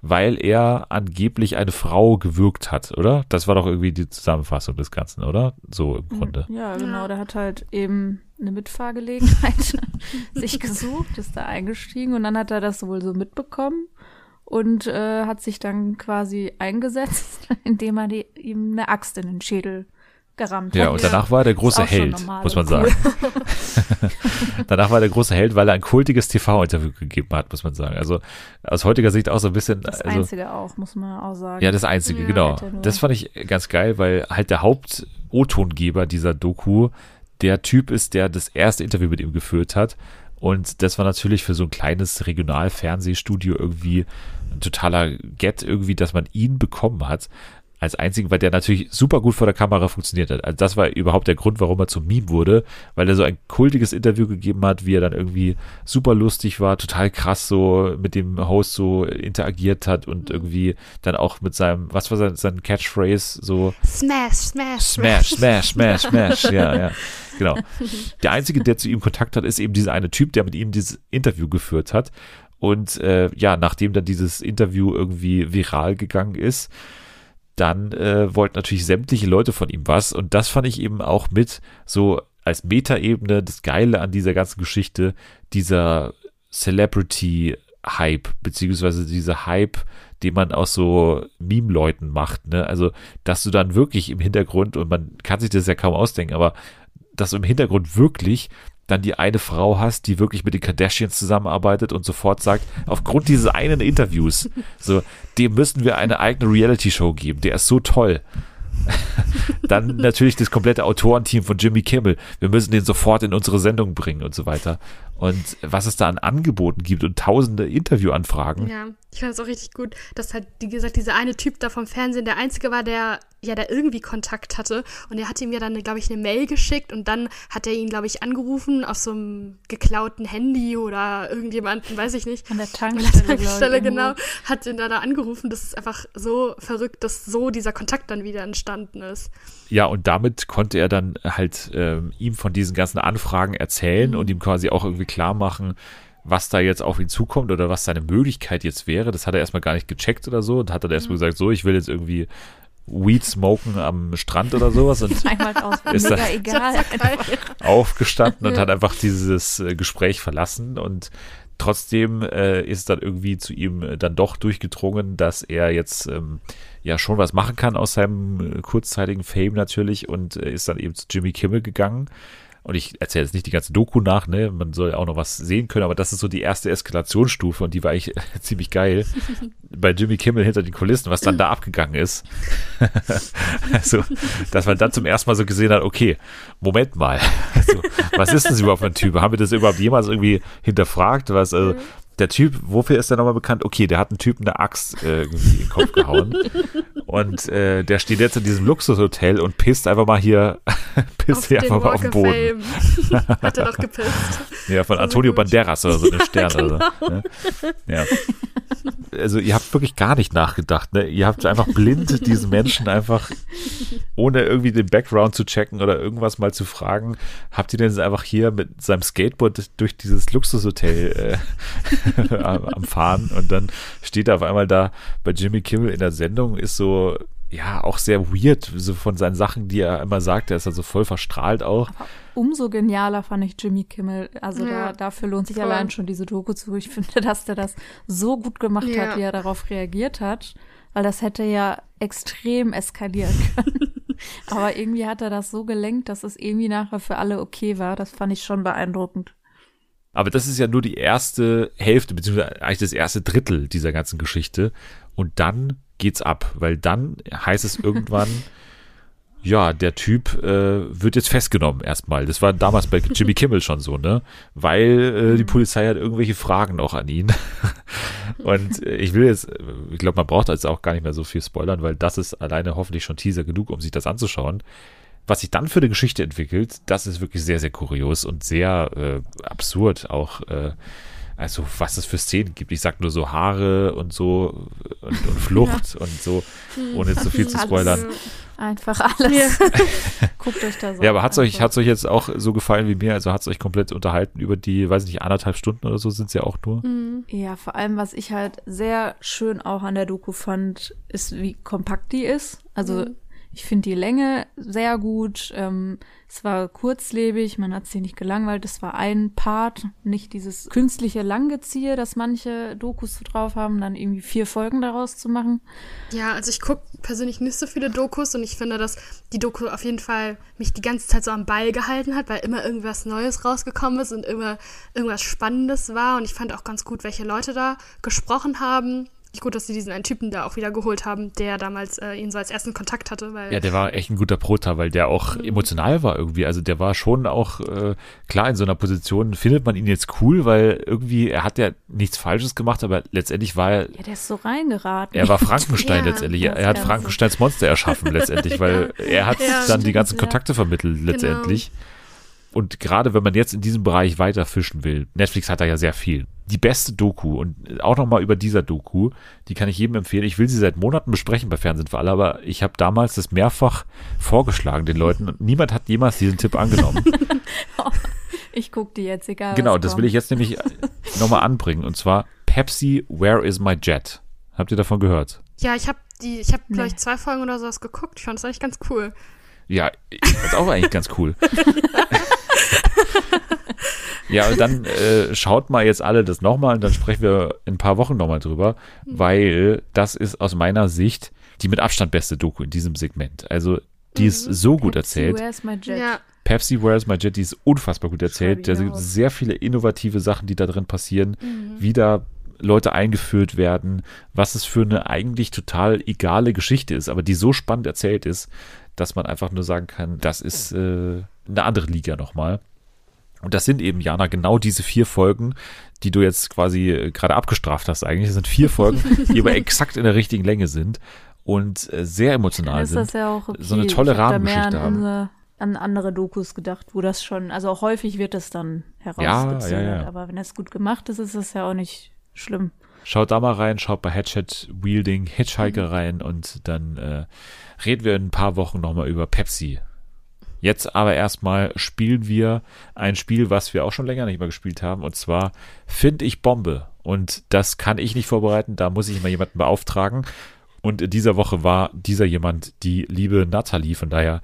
weil er angeblich eine Frau gewürgt hat, oder? Das war doch irgendwie die Zusammenfassung des Ganzen, oder? So im Grunde. Ja, genau. Der hat halt eben eine Mitfahrgelegenheit sich gesucht, ist da eingestiegen und dann hat er das wohl so mitbekommen und äh, hat sich dann quasi eingesetzt, indem er die, ihm eine Axt in den Schädel gerammt Ja, und danach war er der große Held, muss man cool. sagen. danach war er der große Held, weil er ein kultiges TV-Interview gegeben hat, muss man sagen. Also aus heutiger Sicht auch so ein bisschen. Das also, Einzige auch, muss man auch sagen. Ja, das Einzige, Ja, genau. Nur. Das fand ich ganz geil, weil halt der Haupt-O-Tongeber dieser Doku der Typ ist, der das erste Interview mit ihm geführt hat. Und das war natürlich für so ein kleines Regionalfernsehstudio irgendwie ein totaler Get irgendwie, dass man ihn bekommen hat. Als einzigen, weil der natürlich super gut vor der Kamera funktioniert hat. Also das war überhaupt der Grund, warum er zum Meme wurde, weil er so ein kultiges Interview gegeben hat, wie er dann irgendwie super lustig war, total krass so mit dem Host so interagiert hat und irgendwie dann auch mit seinem, was war sein, sein Catchphrase, so Smash, smash, Smash, Smash, Smash, Smash, ja, ja, genau. Der Einzige, der zu ihm Kontakt hat, ist eben dieser eine Typ, der mit ihm dieses Interview geführt hat. Und äh, ja, nachdem dann dieses Interview irgendwie viral gegangen ist, dann äh, wollten natürlich sämtliche Leute von ihm was. Und das fand ich eben auch mit so als Metaebene das Geile an dieser ganzen Geschichte, dieser Celebrity-Hype, beziehungsweise dieser Hype, den man aus so Meme-Leuten macht. Ne? Also, dass du dann wirklich im Hintergrund, und man kann sich das ja kaum ausdenken, aber dass du im Hintergrund wirklich dann die eine Frau hast, die wirklich mit den Kardashians zusammenarbeitet und sofort sagt, aufgrund dieses einen Interviews, so, dem müssen wir eine eigene Reality-Show geben, der ist so toll. Dann natürlich das komplette Autorenteam von Jimmy Kimmel. Wir müssen den sofort in unsere Sendung bringen und so weiter. Und was es da an Angeboten gibt und tausende Interviewanfragen. Ja, ich fand es auch richtig gut, dass halt, wie gesagt, dieser eine Typ da vom Fernsehen der Einzige war, der ja da irgendwie Kontakt hatte. Und er hat ihm ja dann, glaube ich, eine Mail geschickt und dann hat er ihn, glaube ich, angerufen auf so einem geklauten Handy oder irgendjemanden, weiß ich nicht. An der An Tankstelle, der glaub ich, Tankstelle, genau, hat ihn da, da angerufen. Das ist einfach so verrückt, dass so dieser Kontakt dann wieder entstanden ist. Ja, und damit konnte er dann halt ähm, ihm von diesen ganzen Anfragen erzählen und ihm quasi auch irgendwie klar machen, was da jetzt auf ihn zukommt oder was seine Möglichkeit jetzt wäre. Das hat er erstmal gar nicht gecheckt oder so und hat dann erstmal gesagt, so, ich will jetzt irgendwie Weed smoken am Strand oder sowas und Ist das- egal. aufgestanden und hat einfach dieses äh, Gespräch verlassen und trotzdem äh, ist dann irgendwie zu ihm äh, dann doch durchgedrungen, dass er jetzt ähm, ja schon was machen kann aus seinem äh, kurzzeitigen Fame natürlich und äh, ist dann eben zu Jimmy Kimmel gegangen. Und ich erzähle jetzt nicht die ganze Doku nach, ne? Man soll ja auch noch was sehen können, aber das ist so die erste Eskalationsstufe und die war eigentlich ziemlich geil. Bei Jimmy Kimmel hinter den Kulissen, was dann da abgegangen ist. also, dass man dann zum ersten Mal so gesehen hat, okay, Moment mal, also, was ist das überhaupt für ein Typ? Haben wir das überhaupt jemals irgendwie hinterfragt? Was, also, der Typ, wofür ist der nochmal bekannt? Okay, der hat einen Typen eine Axt äh, irgendwie in den Kopf gehauen. Und äh, der steht jetzt in diesem Luxushotel und pisst einfach mal hier, pisst hier einfach mal auf den Boden. Hat er doch gepisst. Ja, von So Antonio gut. Banderas oder so, eine Stern oder genau. so. Ne? Ja. Also ihr habt wirklich gar nicht nachgedacht, ne? Ihr habt einfach blind diesen Menschen einfach, ohne irgendwie den Background zu checken oder irgendwas mal zu fragen, habt ihr den jetzt einfach hier mit seinem Skateboard durch dieses Luxushotel äh, am, am Fahren und dann steht er auf einmal da bei Jimmy Kimmel in der Sendung, ist so, ja, auch sehr weird, so von seinen Sachen, die er immer sagt, er ist also voll verstrahlt auch. Umso genialer fand ich Jimmy Kimmel. Also Ja, da, dafür lohnt sich voll. allein schon diese Doku zu. Ich finde, dass der das so gut gemacht Ja. hat, wie er darauf reagiert hat. Weil das hätte ja extrem eskalieren können. Aber irgendwie hat er das so gelenkt, dass es irgendwie nachher für alle okay war. Das fand ich schon beeindruckend. Aber das ist ja nur die erste Hälfte, beziehungsweise eigentlich das erste Drittel dieser ganzen Geschichte. Und dann geht's ab, weil dann heißt es irgendwann, ja, der Typ äh, wird jetzt festgenommen erstmal. Das war damals bei Jimmy Kimmel schon so, ne? Weil äh, die Polizei hat irgendwelche Fragen auch an ihn. Und äh, ich will jetzt, ich glaube, man braucht jetzt auch gar nicht mehr so viel spoilern, weil das ist alleine hoffentlich schon Teaser genug, um sich das anzuschauen. Was sich dann für eine Geschichte entwickelt, das ist wirklich sehr, sehr kurios und sehr äh, absurd auch. Äh, also was es für Szenen gibt. Ich sag nur so Haare und so und, und Flucht und so, ohne zu viel zu Alles. spoilern. Einfach alles. Ja. Guckt euch das Ja, aber hat's euch, hat's euch jetzt auch so gefallen wie mir? Also hat's euch komplett unterhalten über die, weiß nicht, anderthalb Stunden oder so sind's ja auch nur? Ja, vor allem, was ich halt sehr schön auch an der Doku fand, ist, wie kompakt die ist. Also, Ich finde die Länge sehr gut. Ähm, es war kurzlebig, man hat sich nicht gelangweilt. Es war ein Part, nicht dieses künstliche Langgeziehe, das manche Dokus so drauf haben, dann irgendwie vier Folgen daraus zu machen. Ja, also ich gucke persönlich nicht so viele Dokus und ich finde, dass die Doku auf jeden Fall mich die ganze Zeit so am Ball gehalten hat, weil immer irgendwas Neues rausgekommen ist und immer irgendwas Spannendes war. Und ich fand auch ganz gut, welche Leute da gesprochen haben. Gut, dass sie diesen einen Typen da auch wieder geholt haben, der damals äh, ihn so als ersten Kontakt hatte. Weil Ja, der war echt ein guter Prota, weil der auch emotional war irgendwie. Also der war schon auch, äh, klar, in so einer Position findet man ihn jetzt cool, weil irgendwie, er hat ja nichts Falsches gemacht, aber letztendlich war er, Ja, der ist so reingeraten. er war Frankenstein Ja, letztendlich. Er hat. Frankensteins Monster erschaffen letztendlich, weil er hat Ja, dann die stimmt, ganzen ja. Kontakte vermittelt letztendlich. Und gerade wenn man jetzt in diesem Bereich weiter fischen will, Netflix hat da ja sehr viel. Die beste Doku und auch nochmal über dieser Doku, die kann ich jedem empfehlen. Ich will sie seit Monaten besprechen bei Fernsehen für alle, aber ich habe damals das mehrfach vorgeschlagen den Leuten und niemand hat jemals diesen Tipp angenommen. Ich guck die jetzt, egal. genau, was das kommt. will ich jetzt nämlich nochmal anbringen und zwar Pepsi, Where is my jet? Habt ihr davon gehört? ja, ich habe die, ich habe Nee. glaube ich zwei Folgen oder sowas geguckt. Ich fand das eigentlich ganz cool. Ja, ist auch eigentlich ganz cool. ja, und dann äh, schaut mal jetzt alle das nochmal und dann sprechen wir in ein paar Wochen nochmal drüber, weil das ist aus meiner Sicht die mit Abstand beste Doku in diesem Segment. Also die ist so gut Pepsi, erzählt. Where's my jet? Ja, Pepsi, Where's My Jet, die ist unfassbar gut erzählt. Da sind sehr viele innovative Sachen, die da drin passieren, wie da Leute eingeführt werden, was es für eine eigentlich total egale Geschichte ist, aber die so spannend erzählt ist, dass man einfach nur sagen kann, das ist äh, eine andere Liga nochmal. Und das sind eben, Jana, genau diese vier Folgen, die du jetzt quasi äh, gerade abgestraft hast eigentlich. Das sind vier Folgen, die aber exakt in der richtigen Länge sind und äh, sehr emotional ist sind. das ja auch okay. so eine tolle ich hab da mehr Rahmengeschichte an, haben. unsere- an andere Dokus gedacht, wo das schon, also auch häufig wird das dann herausgezögert. ja, ja. Aber wenn das gut gemacht ist, ist das ja auch nicht schlimm. Schaut da mal rein, schaut bei Hatchet Wielding Hitchhiker rein und dann äh, reden wir in ein paar Wochen nochmal über Pepsi. Jetzt aber erstmal spielen wir ein Spiel, was wir auch schon länger nicht mehr gespielt haben, und zwar Find ich Bombe. Und das kann ich nicht vorbereiten, da muss ich mal jemanden beauftragen. Und in dieser Woche war dieser jemand die liebe Nathalie. Von daher,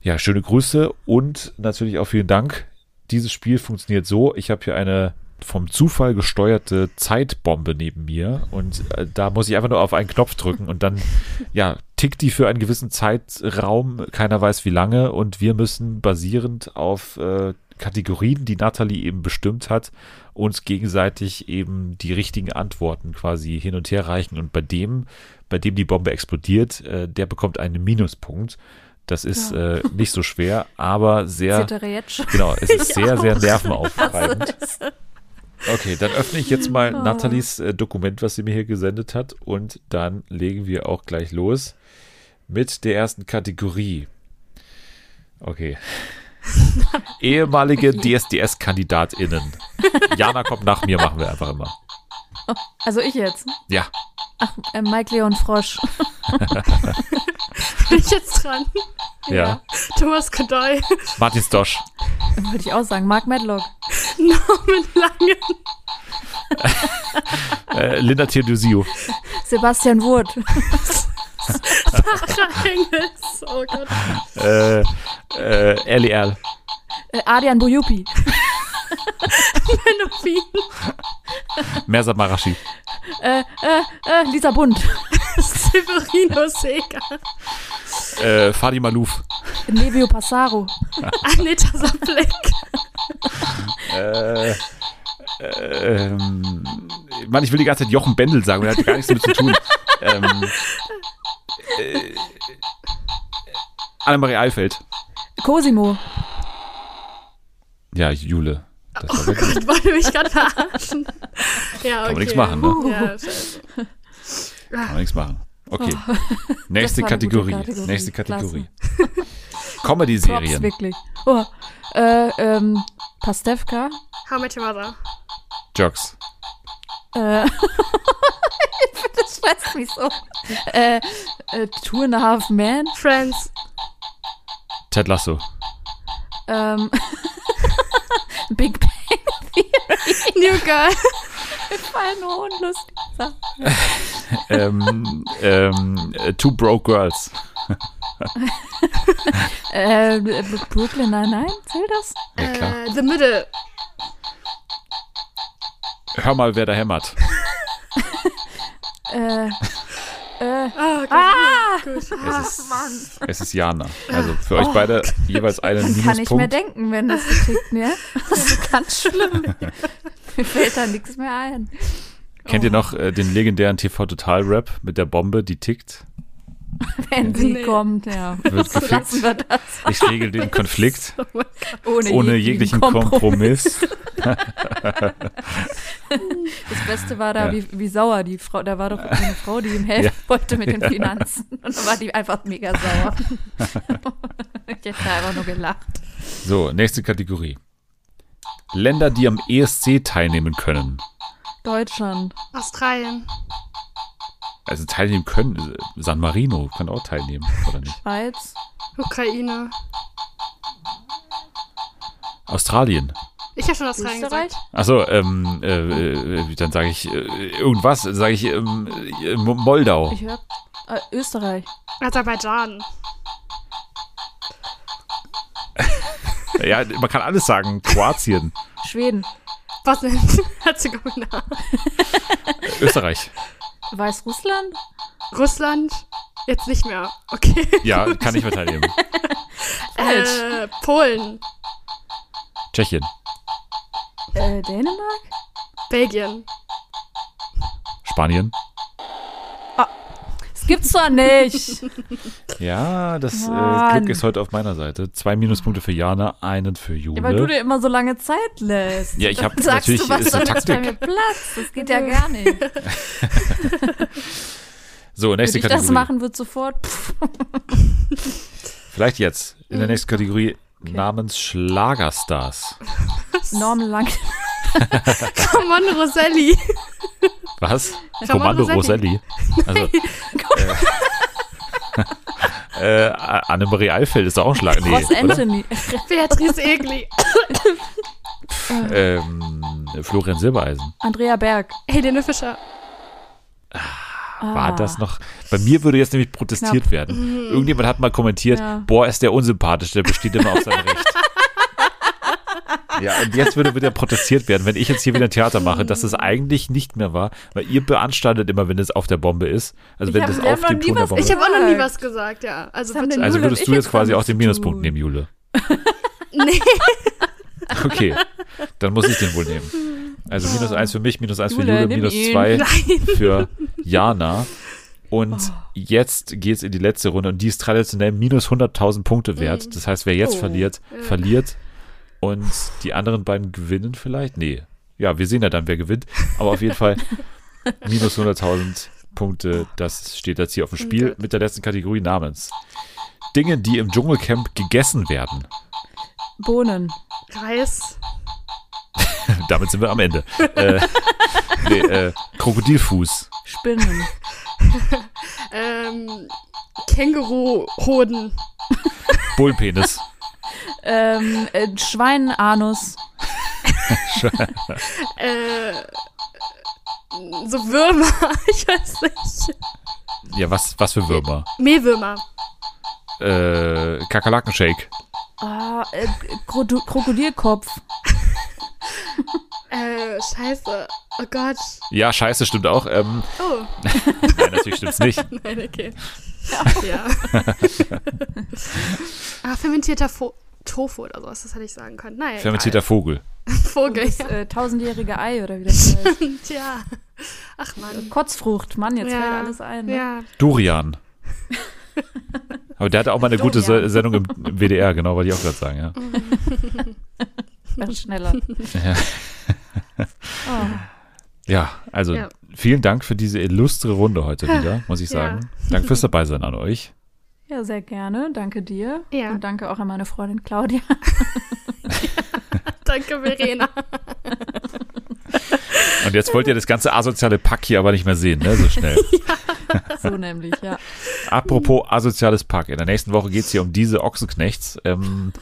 ja, schöne Grüße und natürlich auch vielen Dank. Dieses Spiel funktioniert so. Ich habe hier eine vom Zufall gesteuerte Zeitbombe neben mir. Und äh, da muss ich einfach nur auf einen Knopf drücken und dann ja tickt die für einen gewissen Zeitraum, keiner weiß wie lange. Und wir müssen basierend auf äh, Kategorien, die Natalie eben bestimmt hat, uns gegenseitig eben die richtigen Antworten quasi hin und her reichen. Und bei dem, bei dem die Bombe explodiert, äh, der bekommt einen Minuspunkt. Das ist äh, nicht so schwer, aber sehr. Genau, es ist sehr, sehr nervenaufreibend. Okay, dann öffne ich jetzt mal Oh. Nathalies äh, Dokument, was sie mir hier gesendet hat. Und dann legen wir auch gleich los mit der ersten Kategorie. Okay. Ehemalige DSDS-KandidatInnen. Jana kommt nach mir, machen wir einfach immer. Also ich jetzt. Ja, Äh, Mike Leon Frosch. bin ich jetzt dran. ja. Thomas Godoy, Martin Stosch. Wollte ich auch sagen. Mark Medlock. Norman Lange, Äh, Linda Theodosiou. Sebastian Wurt. Sarah Engels. Oh Gott. Äh, äh, Ellie Erl. Äh, Adrian Bojupi. Menofin, Mersat Marashi. Äh, äh, äh, Lisa Bund. Severino Sega, Äh, Fadi Malouf. Nevio Passaro. Anita Sablek, Äh, ähm, Mann, ich will die ganze Zeit Jochen Bendel sagen, der hat gar nichts damit zu tun. ähm, äh, Annemarie Eifeld. Cosimo. Ja, Jule. Das Oh Gott, wollte mich gerade verarschen. Ja, okay. kann man nichts machen, ne? Ja. Kann man nichts machen. Okay. Nächste Oh. Gute Kategorie. Kategorie. Nächste Kategorie. Comedy-Serien. wirklich. Oh, äh, ähm, Pastewka. How Met Your Mother. Jokes. Äh, das stresst mich so. Äh, äh, Two and a Half Men. Friends. Ted Lasso. Ähm, Big Bang New Girl. Fall nur unlustig. Sachen. ähm, ähm, äh, Two Broke Girls. Äh, Brooklyn Nine-Nine, zählt das? Ja, klar. Äh, The Middle. Hör mal, wer da hämmert. Äh, äh, Ah, gut. ah! gut. Es ist, es ist Jana. Also für euch beide jeweils einen Ich kann nicht mehr Minuspunkt. denken, wenn das so tickt, ne? Das ist ganz schlimm. Mir fällt da nichts mehr ein. Kennt ihr noch äh, den legendären TV-Total-Rap mit der Bombe, die tickt? Wenn sie Nee. kommt, ja. Wird So lassen wir das. Ich regel den Konflikt Ohne, ohne jeglichen Kompromiss. Das Beste war da, Ja. wie, wie sauer die Frau, da war doch eine Frau, die ihm helfen Ja. wollte mit den Finanzen. Und dann war die einfach mega sauer. ich hätte einfach nur gelacht. So, nächste Kategorie. Länder, die am ESC teilnehmen können. Deutschland. Australien. Also teilnehmen können. San Marino kann auch teilnehmen, oder nicht? Schweiz. Ukraine. Australien. Ich habe schon Australien Österreich. gesagt. Achso, ähm, äh, äh, dann sage ich äh, irgendwas, sage ich ähm, äh, Mo- Moldau. Ich hör, äh, Österreich. Aserbaidschan. Ja, man kann alles sagen. Kroatien, Schweden. Bosnien-Herzegowina. Österreich. Weißrussland. Russland. Jetzt nicht mehr. Okay. Ja, kann ich. Falsch. Äh, Polen. Tschechien, Äh, Dänemark. Belgien. Spanien. Das gibt's doch nicht. Ja, das äh. Glück ist heute auf meiner Seite. Zwei Minuspunkte für Jana, einen für Jule. Ja, weil du dir immer so lange Zeit lässt. Ja, ich hab Dann sagst natürlich- du was, ist eine Taktik. mir platzt. Das geht ja gar nicht. so, Würde nächste ich das Kategorie. machen, wird sofort. Vielleicht jetzt in der nächsten Kategorie Okay. namens Schlagerstars. Norman Lang. Ramon Roselli. Was? Kommando Roselli. Roselli. Also, äh, äh, Annemarie Eifeld ist doch auch ein Schlag. Nee, Ross? Anthony. Beatrice Egli. Ähm, Florian Silbereisen. Andrea Berg. Helene Fischer. War Ah. das noch? Bei mir würde jetzt nämlich protestiert Knapp. werden. Irgendjemand hat mal kommentiert, Ja. boah, ist der unsympathisch, der besteht immer auf sein Recht. Ja, und jetzt würde wieder protestiert werden, wenn ich jetzt hier wieder ein Theater mache, dass es eigentlich nicht mehr war, weil ihr beanstandet immer, wenn es auf der Bombe ist. Also Ich wenn wir auf dem Ton der was Bombe Ich habe auch noch nie was gesagt, ja. Also Also würdest du jetzt quasi auch den Minuspunkt tun? nehmen, Jule. Nee. Okay, dann muss ich den wohl nehmen. Also minus eins für mich, minus eins für Jule, minus zwei für Jana. Und Oh. jetzt geht's in die letzte Runde und die ist traditionell minus 100.000 Punkte wert. Das heißt, wer jetzt Oh. verliert, Ja. verliert. Und die anderen beiden gewinnen vielleicht? Nee. Ja, wir sehen ja dann, wer gewinnt. Aber auf jeden Fall minus 100.000 Punkte. Das steht jetzt hier auf dem Spiel Gott. mit der letzten Kategorie namens. Dinge, die im Dschungelcamp gegessen werden. Bohnen. Reis. Damit sind wir am Ende. äh, nee, äh, Krokodilfuß. Spinnen. Ähm, Känguruhoden. Bullenpenis. Ähm, äh, Schweinanus. Äh, so Würmer. Ich weiß nicht. Ja, was, was für Würmer? Mehlwürmer. Äh, Kakerlakenshake. Ah, äh, Krodu- Krokodilkopf. Äh, scheiße. Oh Gott. Ja, scheiße, stimmt auch. Ähm, Oh, nein, natürlich stimmt's nicht. nein, okay. Ja. ah, fermentierter Fo Tofu oder sowas, das hätte ich sagen können. Naja, Fermentierter Vogel. egal. Vogel. Das äh, tausendjährige Ei oder wie das heißt. Tja. Ach man. Kotzfrucht. Mann, jetzt Ja. fällt alles ein. Ne? Ja. Durian. Aber der hatte auch mal eine gute Se Dorian. Sendung im, im WDR, genau, wollte ich auch gerade sagen, ja. Wäre schneller. Ja. Oh. Ja, also Ja. vielen Dank für diese illustre Runde heute wieder, muss ich Ja. sagen. Danke fürs Dabeisein an euch. Ja, sehr gerne. Danke dir. Ja. Und danke auch an meine Freundin Claudia. Danke, Verena. Und jetzt wollt ihr das ganze asoziale Pack hier aber nicht mehr sehen, ne? So schnell. So nämlich, ja. Apropos asoziales Pack. In der nächsten Woche geht es hier um diese Ochsenknechts. Ähm,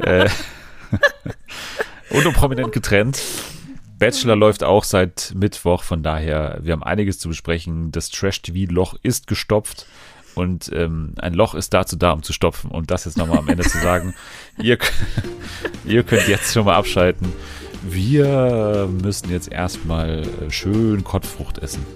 äh, und um prominent getrennt. Bachelor läuft auch seit Mittwoch, von daher, wir haben einiges zu besprechen. Das Trash-TV-Loch ist gestopft und ähm, ein Loch ist dazu da, um zu stopfen. Und das jetzt nochmal am Ende zu sagen. Ihr, ihr könnt jetzt schon mal abschalten. Wir müssen jetzt erstmal äh, schön Kottfrucht essen.